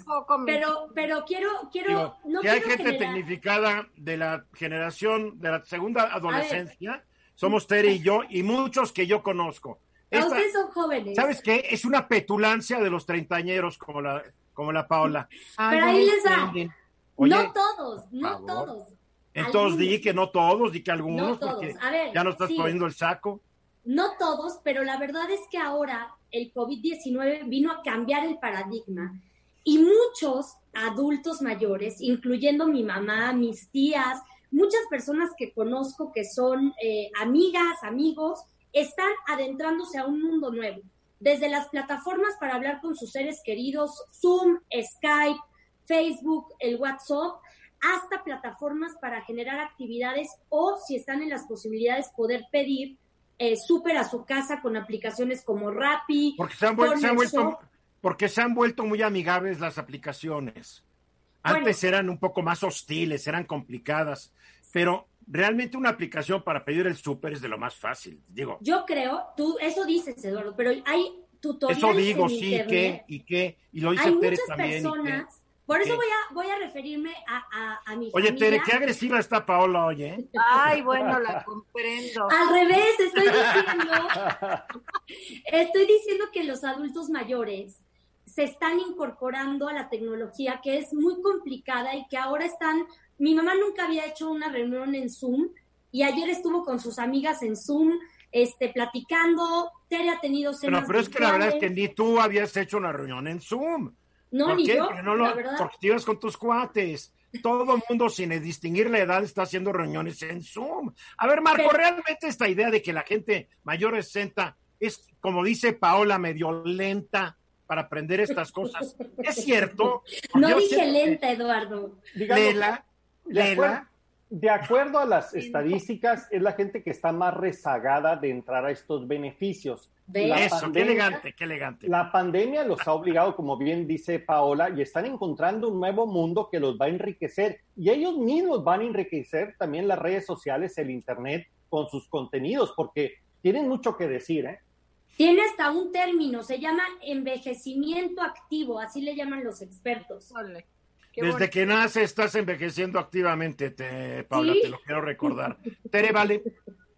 Pero, pero quiero, quiero, no que hay gente tecnificada de la generación, de la segunda adolescencia, somos Tere y yo, y muchos que yo conozco. ustedes son jóvenes. ¿Sabes qué? Es una petulancia de los treintañeros como la, como la Paola. pero ahí les da. no todos, no todos. Entonces di que no todos, di que algunos, porque ya no estás poniendo el saco. No todos, pero la verdad es que ahora el COVID-19 vino a cambiar el paradigma y muchos adultos mayores, incluyendo mi mamá, mis tías, muchas personas que conozco que son eh, amigas, amigos, están adentrándose a un mundo nuevo. Desde las plataformas para hablar con sus seres queridos, Zoom, Skype, Facebook, el WhatsApp, hasta plataformas para generar actividades o, si están en las posibilidades, poder pedir eh, súper a su casa con aplicaciones como Rappi. Porque se han, vuelto, porque se han vuelto muy amigables las aplicaciones. Antes eran un poco más hostiles, eran complicadas, pero realmente una aplicación para pedir el súper es de lo más fácil, digo. Yo creo, tú eso dices, Eduardo, pero hay tutoriales Eso digo, sí, que, y qué, y lo dice hay muchas también. Personas, por eso voy a, voy a referirme a, a, a mi Oye, Tere, qué agresiva está Paola hoy, ¿eh? Ay, bueno, la comprendo. Al revés, estoy diciendo, *laughs* estoy diciendo que los adultos mayores se están incorporando a la tecnología que es muy complicada y que ahora están, mi mamá nunca había hecho una reunión en Zoom y ayer estuvo con sus amigas en Zoom, este, platicando, Tere ha tenido cenas Pero, pero es que la verdad es que ni tú habías hecho una reunión en Zoom. No, ¿Por ni qué? yo, Porque, no lo, la verdad. porque te ibas con tus cuates. Todo el mundo, sin distinguir la edad, está haciendo reuniones en Zoom. A ver, Marco, Pero- realmente esta idea de que la gente mayor de 60 es, como dice Paola, medio lenta para aprender estas cosas, ¿es cierto? *laughs* No dije lenta, Eduardo. Digamos, Lela, Lela, de acuerdo a las estadísticas, es la gente que está más rezagada de entrar a estos beneficios. La eso, qué pandemia- elegante, qué elegante. La pandemia los ha obligado, como bien dice Paola, y están encontrando un nuevo mundo que los va a enriquecer. Y ellos mismos van a enriquecer también las redes sociales, el Internet, con sus contenidos, porque tienen mucho que decir. ¿eh? Tiene hasta un término, se llama envejecimiento activo, así le llaman los expertos. Órale, qué Desde bonito. que nace estás envejeciendo activamente, te, Paola, ¿Sí? te lo quiero recordar. Tere, vale.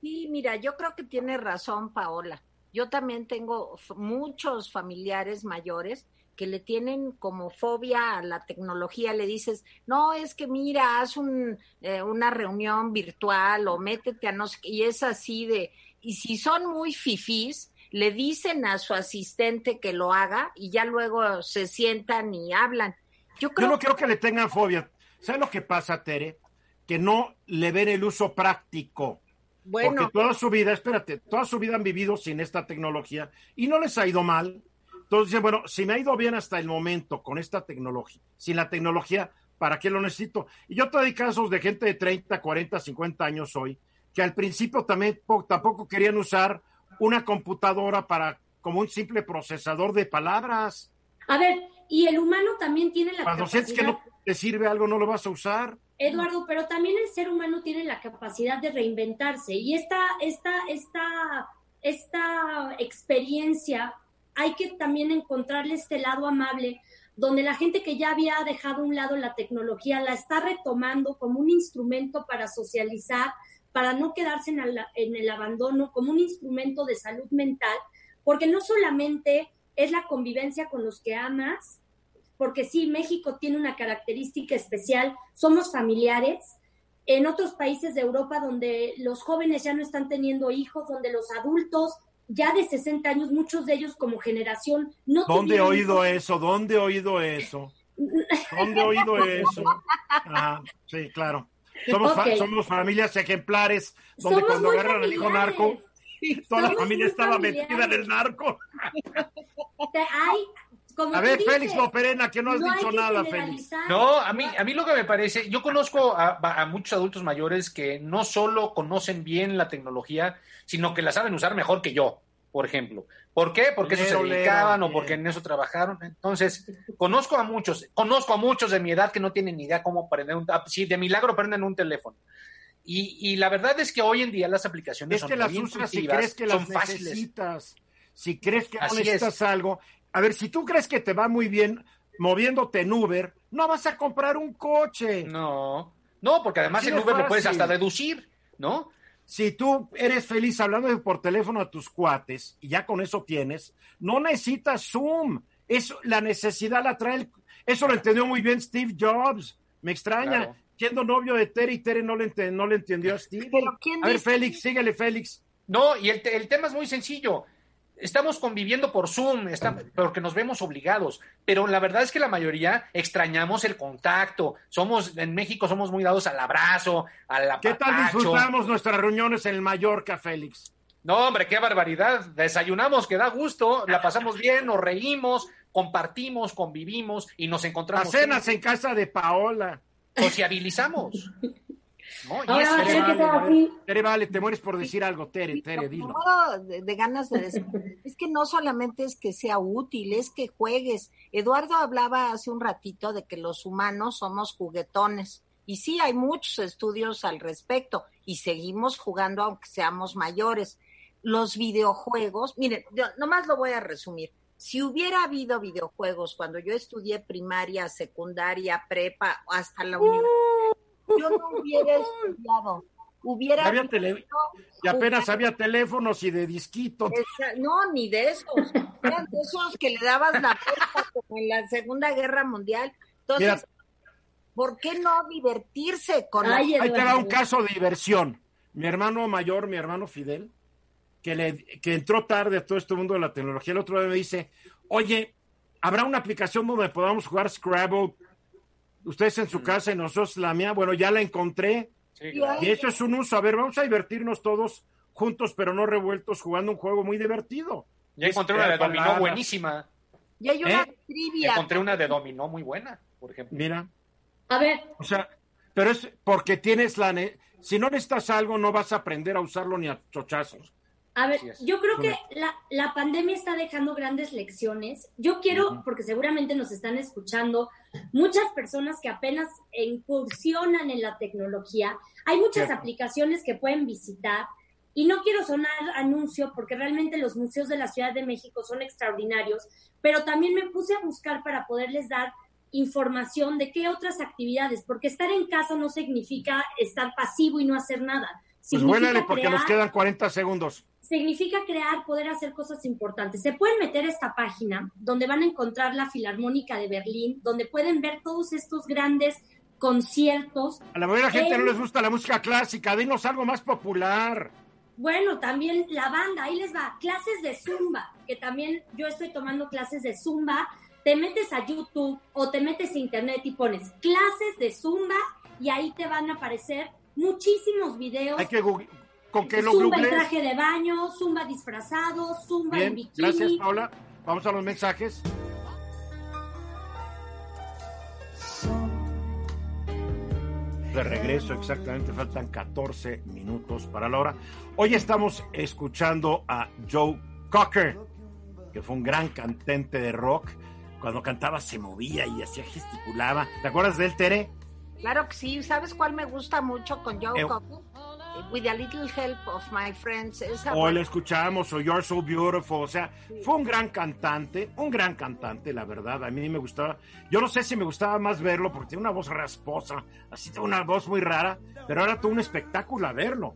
Sí, mira, yo creo que tiene razón Paola. Yo también tengo muchos familiares mayores que le tienen como fobia a la tecnología. Le dices, no, es que mira, haz un, eh, una reunión virtual o métete a no sé qué", Y es así de, y si son muy fifís, le dicen a su asistente que lo haga y ya luego se sientan y hablan. Yo creo Yo no creo que le tengan fobia. ¿Sabes lo que pasa, Tere? Que no le ven el uso práctico. bueno, Porque toda su vida, espérate, toda su vida han vivido sin esta tecnología y no les ha ido mal. Entonces, dicen, bueno, si me ha ido bien hasta el momento con esta tecnología, sin la tecnología, ¿para qué lo necesito? Y yo te doy casos de gente de 30, 40, 50 años hoy, que al principio también po- tampoco querían usar una computadora para como un simple procesador de palabras. A ver, y el humano también tiene la Cuando capacidad, sientes que no te sirve algo, no lo vas a usar. Eduardo, pero también el ser humano tiene la capacidad de reinventarse y esta, esta, esta, esta experiencia hay que también encontrarle este lado amable donde la gente que ya había dejado a un lado la tecnología la está retomando como un instrumento para socializar, para no quedarse en el, en el abandono, como un instrumento de salud mental, porque no solamente es la convivencia con los que amas, porque sí, México tiene una característica especial, somos familiares. En otros países de Europa donde los jóvenes ya no están teniendo hijos, donde los adultos ya de 60 años, muchos de ellos como generación, no ¿Dónde he oído hijos. eso? ¿Dónde he oído eso? ¿Dónde he oído eso? Sí, claro. Somos, fa- somos familias ejemplares donde Somos cuando agarran al hijo narco, toda la familia estaba familiares. metida en el narco. Hay, como A ver, dices, Félix Loperena, que no has no dicho nada, Félix. No, a mí, a mí lo que me parece, yo conozco a, a muchos adultos mayores que no solo conocen bien la tecnología, sino que la saben usar mejor que yo, por ejemplo. ¿Por qué? Porque eso se lero, dedicaban o porque en eso trabajaron. Entonces, conozco a muchos, conozco a muchos de mi edad que no tienen ni idea cómo prender un, ah, sí, de milagro prenden un teléfono. Y, y la verdad es que hoy en día las aplicaciones Es son que las muy usas si crees que son las fáciles. necesitas. Si crees que no necesitas es. algo. A ver, si tú crees que te va muy bien moviéndote en Uber, no vas a comprar un coche. No, no, porque además Así en Uber lo puedes hasta deducir, ¿no? Si tú eres feliz hablando por teléfono a tus cuates y ya con eso tienes, no necesitas Zoom. Eso, la necesidad la trae. el- eso lo entendió muy bien Steve Jobs. Me extraña. Claro. Siendo novio de Tere y Tere no le, ente- no le entendió a Steve. Pero ¿quién a ver? Félix, síguele, Félix. No, y el, te- el tema es muy sencillo. Estamos conviviendo por Zoom, está- porque nos vemos obligados, pero la verdad es que la mayoría extrañamos el contacto. Somos, en México somos muy dados al abrazo, al ¿Qué tal disfrutamos nuestras reuniones en el Mallorca, Félix? No, hombre, qué barbaridad. Desayunamos, que da gusto, la pasamos bien, nos reímos, compartimos, convivimos y nos encontramos. cenas en casa de Paola. Sociabilizamos. Ahora va a tener que ser así. Tere, vale, te mueres por decir algo, Tere, Tere, dilo. De, de, ganas de decir, *laughs* es que no solamente es que sea útil, es que juegues. Eduardo hablaba hace un ratito de que los humanos somos juguetones. Y sí, hay muchos estudios al respecto y seguimos jugando aunque seamos mayores. Los videojuegos, miren, yo nomás lo voy a resumir. Si hubiera habido videojuegos cuando yo estudié primaria, secundaria, prepa, hasta la universidad, yo no hubiera estudiado. Hubiera había y apenas había teléfonos y de disquito. no, ni de esos. Eran de esos que le dabas la puerta como en la Segunda Guerra Mundial. Entonces, ¿por qué no divertirse con Ahí te va un caso de diversión. Mi hermano mayor, mi hermano Fidel, que, le, que entró tarde a todo este mundo de la tecnología, el otro día me dice, oye, ¿habrá una aplicación donde podamos jugar Scrabble ustedes en su mm. casa y nosotros la mía, bueno, ya la encontré. Y eso es un uso. A ver, vamos a divertirnos todos juntos, pero no revueltos, jugando un juego muy divertido. Ya encontré una de dominó buenísima. Y hay una ¿Eh? trivia. Encontré una de dominó muy buena, por ejemplo. Mira. A ver. O sea, pero es porque tienes la... Si no necesitas algo, no vas a aprender a usarlo ni a chochazos. A ver, yo creo que la, la, pandemia está dejando grandes lecciones. Yo quiero, porque seguramente nos están escuchando muchas personas que apenas incursionan en la tecnología. Hay muchas aplicaciones que pueden visitar. Y no quiero sonar anuncio porque realmente los museos de la Ciudad de México son extraordinarios, pero también me puse a buscar para poderles dar información de qué otras actividades, porque estar en casa no significa estar pasivo y no hacer nada. Pues huélale porque nos quedan 40 segundos significa crear, poder hacer cosas importantes. Se pueden meter a esta página donde van a encontrar la Filarmónica de Berlín, donde pueden ver todos estos grandes conciertos. A la mayoría de la gente no les gusta la música clásica, dinos algo más popular. Bueno, también la banda, ahí les va, clases de zumba, que también yo estoy tomando clases de zumba. Te metes a YouTube o te metes a internet y pones clases de zumba y ahí te van a aparecer muchísimos videos. Hay que ¿Con qué lo Zumba en traje de baño, zumba disfrazado, zumba en bikini. Gracias, Paula. Vamos a los mensajes. De regreso, exactamente, faltan 14 minutos para la hora. Hoy estamos escuchando a Joe Cocker, que fue un gran cantante de rock. Cuando cantaba se movía y hacía gesticulaba. ¿Te acuerdas de él, Tere? Claro que sí. ¿Sabes cuál me gusta mucho con Joe eh, Cocker? With a Little Help of My Friends. Hoy le escuchamos, o You're So Beautiful. O sea, fue un gran cantante, un gran cantante, la verdad. A mí me gustaba. Yo no sé si me gustaba más verlo porque tiene una voz rasposa, así tiene una voz muy rara, pero era todo un espectáculo a verlo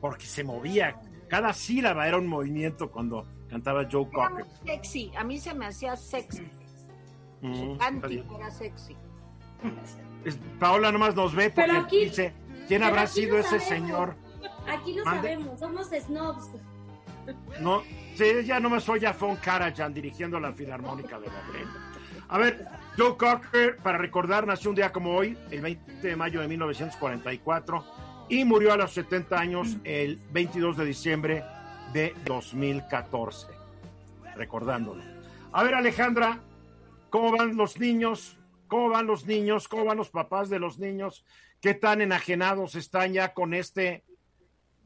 porque se movía. Cada sílaba era un movimiento cuando cantaba Joe Cocker. sexy, a mí se me hacía sexy. Mm, Su era sexy. Paola nomás nos ve porque dice ¿Quién habrá sido ese señor? Aquí lo sabemos, somos snobs. No, sí, ya no me soy Jafón Karajan dirigiendo la Filarmónica de Berlín. A ver, Joe Cocker, para recordar, nació un día como hoy, el 20 de mayo de 1944, y murió a los 70 años el 22 de diciembre de 2014. Recordándolo. A ver, Alejandra, ¿cómo van los niños? ¿Cómo van los niños? ¿Cómo van los papás de los niños? Qué tan enajenados están ya con este.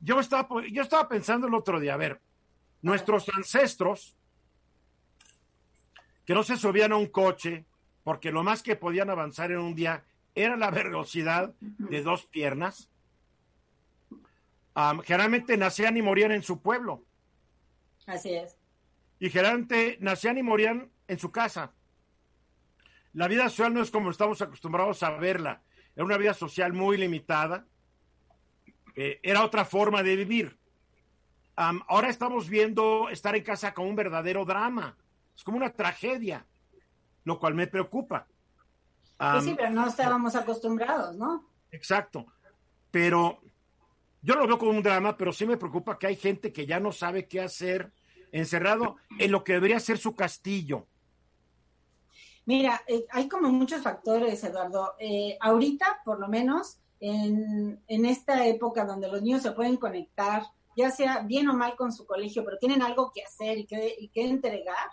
Yo estaba, yo estaba pensando el otro día, a ver, nuestros ancestros, que no se subían a un coche, porque lo más que podían avanzar en un día era la *laughs* velocidad de dos piernas, generalmente nacían y morían en su pueblo. Así es. Y generalmente nacían y morían en su casa. La vida social no es como estamos acostumbrados a verla era una vida social muy limitada, eh, era otra forma de vivir. ahora estamos viendo estar en casa como un verdadero drama, es como una tragedia, lo cual me preocupa. Pues sí, pero no estábamos acostumbrados, ¿no? Exacto, pero yo lo veo como un drama, pero sí me preocupa que hay gente que ya no sabe qué hacer encerrado en lo que debería ser su castillo. Mira, eh, hay como muchos factores, Eduardo. Eh, ahorita, por lo menos, en, en, esta época donde los niños se pueden conectar, ya sea bien o mal con su colegio, pero tienen algo que hacer y que, y que entregar,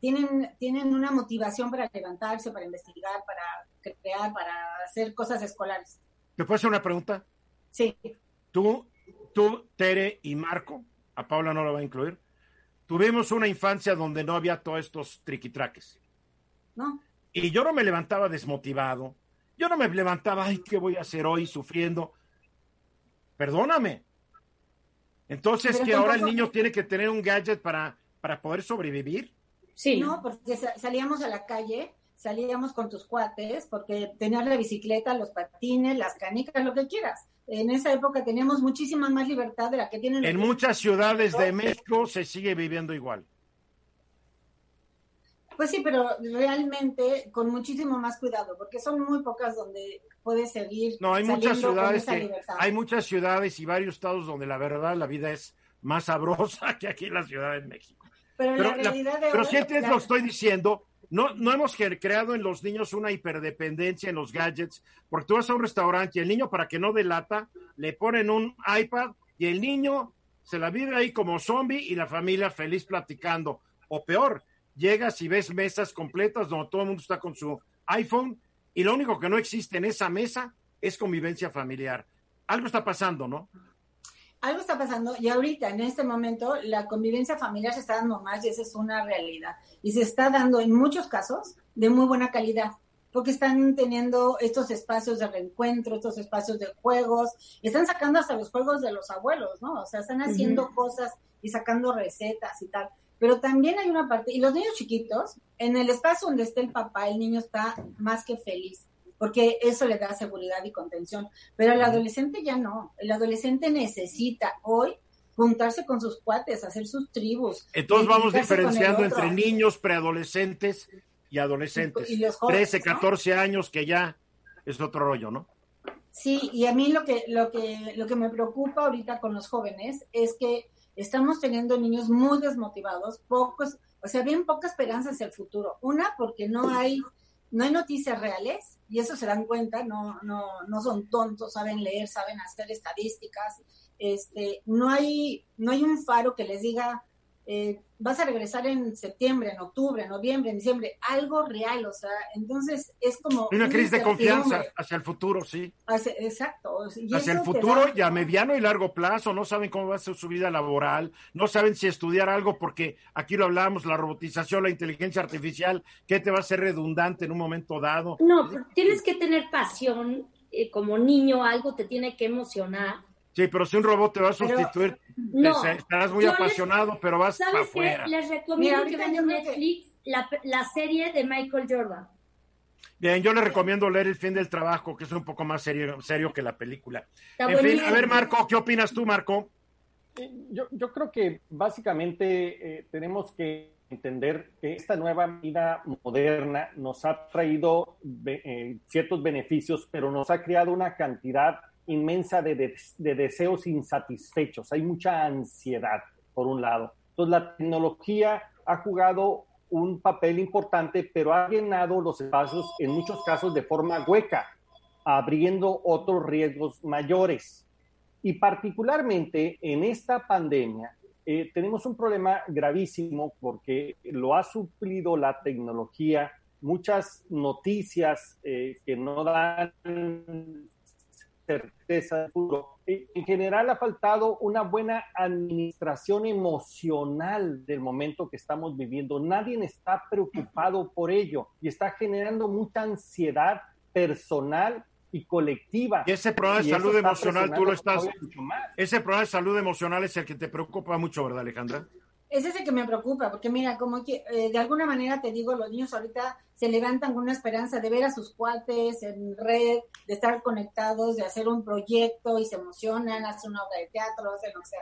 tienen, tienen una motivación para levantarse, para investigar, para crear, para hacer cosas escolares. ¿Me puedes hacer una pregunta? Sí. Tú, tú, Tere y Marco, a Paula no lo va a incluir, tuvimos una infancia donde no había todos estos triquitraques. ¿No? Y yo no me levantaba desmotivado. Yo no me levantaba, ay, ¿qué voy a hacer hoy sufriendo? Perdóname. Entonces, que ahora el niño tiene que tener un gadget para, para poder sobrevivir. Sí. No, porque salíamos a la calle, salíamos con tus cuates, porque tenías la bicicleta, los patines, las canicas, lo que quieras. En esa época teníamos muchísima más libertad de la que tienen. En muchas ciudades de México se sigue viviendo igual. Pues sí, pero realmente con muchísimo más cuidado, porque son muy pocas donde puedes seguir. No, hay muchas ciudades que, hay muchas ciudades y varios estados donde la verdad la vida es más sabrosa *laughs* que aquí en la Ciudad de México. Pero, la realidad de pero si entiendes lo estoy diciendo, no, no hemos creado en los niños una hiperdependencia en los gadgets, porque tú vas a un restaurante y el niño para que no delata, le ponen un iPad y el niño se la vive ahí como zombie y la familia feliz platicando. O peor, llegas y ves mesas completas donde todo el mundo está con su iPhone y lo único que no existe en esa mesa es convivencia familiar. Algo está pasando, ¿no? Algo está pasando y ahorita, en este momento, la convivencia familiar se está dando más y esa es una realidad. Y se está dando en muchos casos de muy buena calidad, porque están teniendo estos espacios de reencuentro, estos espacios de juegos, están sacando hasta los juegos de los abuelos, ¿no? O sea, están haciendo cosas y sacando recetas y tal. Pero también hay una parte, y los niños chiquitos, en el espacio donde esté el papá, el niño está más que feliz, porque eso le da seguridad y contención. Pero el adolescente ya no. El adolescente necesita hoy juntarse con sus cuates, hacer sus tribus. Entonces vamos diferenciando entre niños, preadolescentes y adolescentes. Y, 13, 14 años que ya es otro rollo, ¿no? Sí, y a mí lo que, lo que, lo que me preocupa ahorita con los jóvenes es que estamos teniendo niños muy desmotivados, pocos, o sea, bien poca esperanza hacia el futuro. Una, porque no hay, no hay noticias reales, y eso se dan cuenta, no, no, no son tontos, saben leer, saben hacer estadísticas, este, no hay, no hay un faro que les diga eh, vas a regresar en septiembre, en octubre, en noviembre, en diciembre, algo real, o sea, entonces es como... Una, crisis de confianza hacia el futuro, sí. exacto. hacia el futuro y a mediano y largo plazo, no saben cómo va a ser su vida laboral, no saben si estudiar algo, porque aquí lo hablábamos, la robotización, la inteligencia artificial, ¿qué te va a ser redundante en un momento dado? No, tienes que tener pasión, eh, como niño, algo te tiene que emocionar Sí, pero si un robot te va a sustituir, estarás muy apasionado, pero vas para afuera. Les recomiendo que vean en Netflix la, serie de Michael Jordan. Bien, yo le recomiendo leer El fin del trabajo, que es un poco más serio, serio que la película. en fin, a ver, Marco, ¿qué opinas tú, Marco? Yo, yo creo que básicamente eh, tenemos que entender que esta nueva vida moderna nos ha traído eh, ciertos beneficios, pero nos ha creado una cantidad inmensa de, deseos insatisfechos, hay mucha ansiedad, por un lado. Entonces, la tecnología ha jugado un papel importante, pero ha llenado los espacios, en muchos casos, de forma hueca, abriendo otros riesgos mayores. Y particularmente en esta pandemia, eh, tenemos un problema gravísimo porque lo ha suplido la tecnología, muchas noticias eh, que no dan certeza futuro. En general ha faltado una buena administración emocional del momento que estamos viviendo. Nadie está preocupado por ello y está generando mucha ansiedad personal y colectiva. Y ese problema de salud emocional, tú lo estás. Ese problema de salud emocional es el que te preocupa mucho, ¿verdad, Alejandra? Es ese que me preocupa, porque mira, como que eh, de alguna manera te digo, los niños ahorita se levantan con una esperanza de ver a sus cuates en red, de estar conectados, de hacer un proyecto y se emocionan, hacen una obra de teatro, hacen o sea,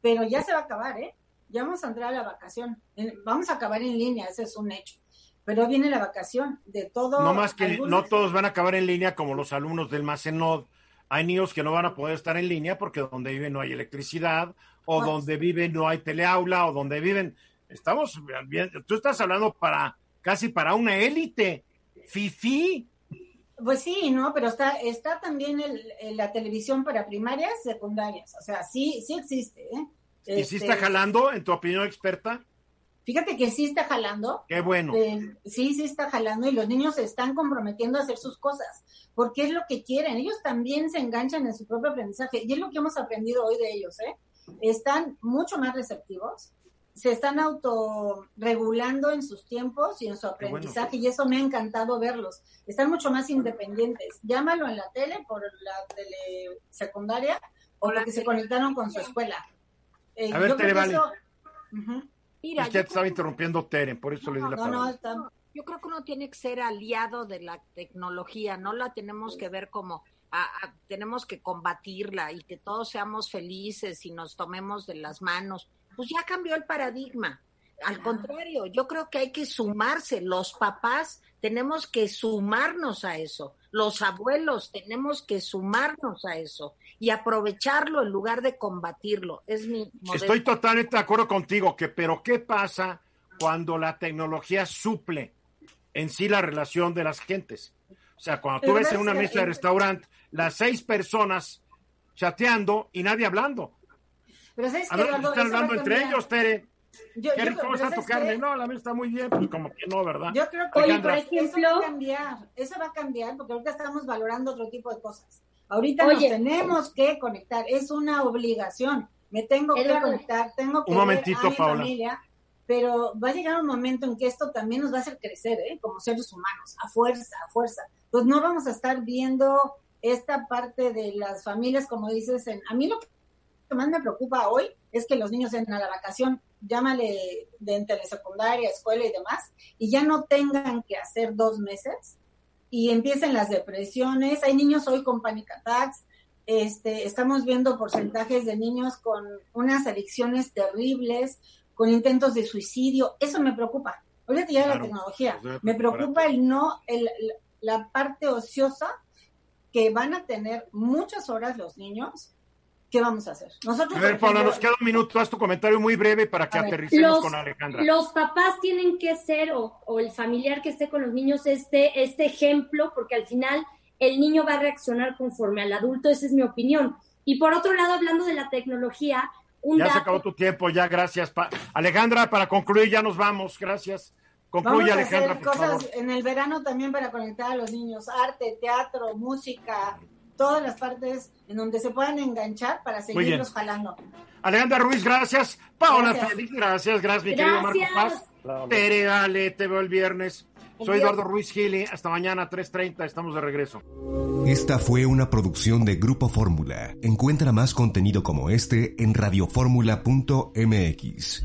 pero ya se va a acabar, ¿eh? Ya vamos a entrar a la vacación, vamos a acabar en línea, ese es un hecho. Pero viene la vacación de todo. No más que no todos van a acabar en línea como los alumnos del Macenod. Hay niños que no van a poder estar en línea porque donde viven no hay electricidad o donde viven no hay teleaula, o donde viven, estamos bien, tú estás hablando para casi para una élite, fifi. Pues sí, no, pero está, está también el, la televisión para primarias, secundarias, o sea, sí, sí existe. ¿eh? ¿Y si está este, jalando, en tu opinión experta? Fíjate que sí está jalando. Qué bueno. Eh, sí, sí está jalando y los niños se están comprometiendo a hacer sus cosas, porque es lo que quieren. Ellos también se enganchan en su propio aprendizaje y es lo que hemos aprendido hoy de ellos, ¿eh? Están mucho más receptivos, se están autorregulando en sus tiempos y en su aprendizaje y eso me ha encantado verlos. Están mucho más independientes. Llámalo en la tele por la tele secundaria o porque se conectaron con su escuela. Eh, a ver, Tere, vale. Mira, te estaba interrumpiendo Tere, por eso le di la palabra. yo creo que uno tiene que ser aliado de la tecnología, no la tenemos que ver como tenemos que combatirla y que todos seamos felices y nos tomemos de las manos. Pues ya cambió el paradigma. Al contrario, yo creo que hay que sumarse. Los papás tenemos que sumarnos a eso. Los abuelos tenemos que sumarnos a eso y aprovecharlo en lugar de combatirlo. Es mi Estoy totalmente de acuerdo contigo, que pero ¿qué pasa cuando la tecnología suple en sí la relación de las gentes? O sea, cuando tú ves en una mesa de restaurante las seis personas chateando y nadie hablando. Pero ¿sabes que están hablando entre ellos, Tere. Yo, Qué rico está tu carne. No, la mesa está muy bien, pues como que no, ¿verdad? Yo creo que Oye, por ejemplo, eso va a cambiar. Eso va a cambiar porque ahorita estamos valorando otro tipo de cosas. Ahorita nos tenemos que conectar. Es una obligación. Me tengo que conectar, tengo que un momentito, ver a mi familia. Pero va a llegar un momento en que esto también nos va a hacer crecer, ¿eh? Como seres humanos, a fuerza, a fuerza. Pues no vamos a estar viendo esta parte de las familias, como dices, en, a mí lo que más me preocupa hoy es que los niños entren a la vacación, llámale de entre secundaria, escuela y demás, y ya no tengan que hacer dos meses y empiecen las depresiones. Hay niños hoy con panic attacks, este, estamos viendo porcentajes de niños con unas adicciones terribles, con intentos de suicidio. Eso me preocupa. Olvídate ya la tecnología. Pues me preocupa el no, el, la parte ociosa que van a tener muchas horas los niños, ¿qué vamos a hacer? Nosotros, a ver, Paula, nos queda un minuto, haz tu comentario muy breve para que aterricemos con Alejandra. Los papás tienen que ser, o, el familiar que esté con los niños, este, este ejemplo, porque al final el niño va a reaccionar conforme al adulto, esa es mi opinión. Y por otro lado, hablando de la tecnología, un ya se acabó tu tiempo, ya gracias. Alejandra, para concluir, ya nos vamos, gracias. Concluye, Vamos a hacer cosas en el verano también para conectar a los niños, arte, teatro, música, todas las partes en donde se puedan enganchar para seguirlos jalando. Alejandra Ruiz, gracias. Paola Félix, gracias. Gracias, mi querido Marco Paz. Tere, dale, te veo el viernes. Soy Eduardo Ruiz Gili. Hasta mañana, 3.30. Estamos de regreso. Esta fue una producción de Grupo Fórmula. Encuentra más contenido como este en radioformula.mx.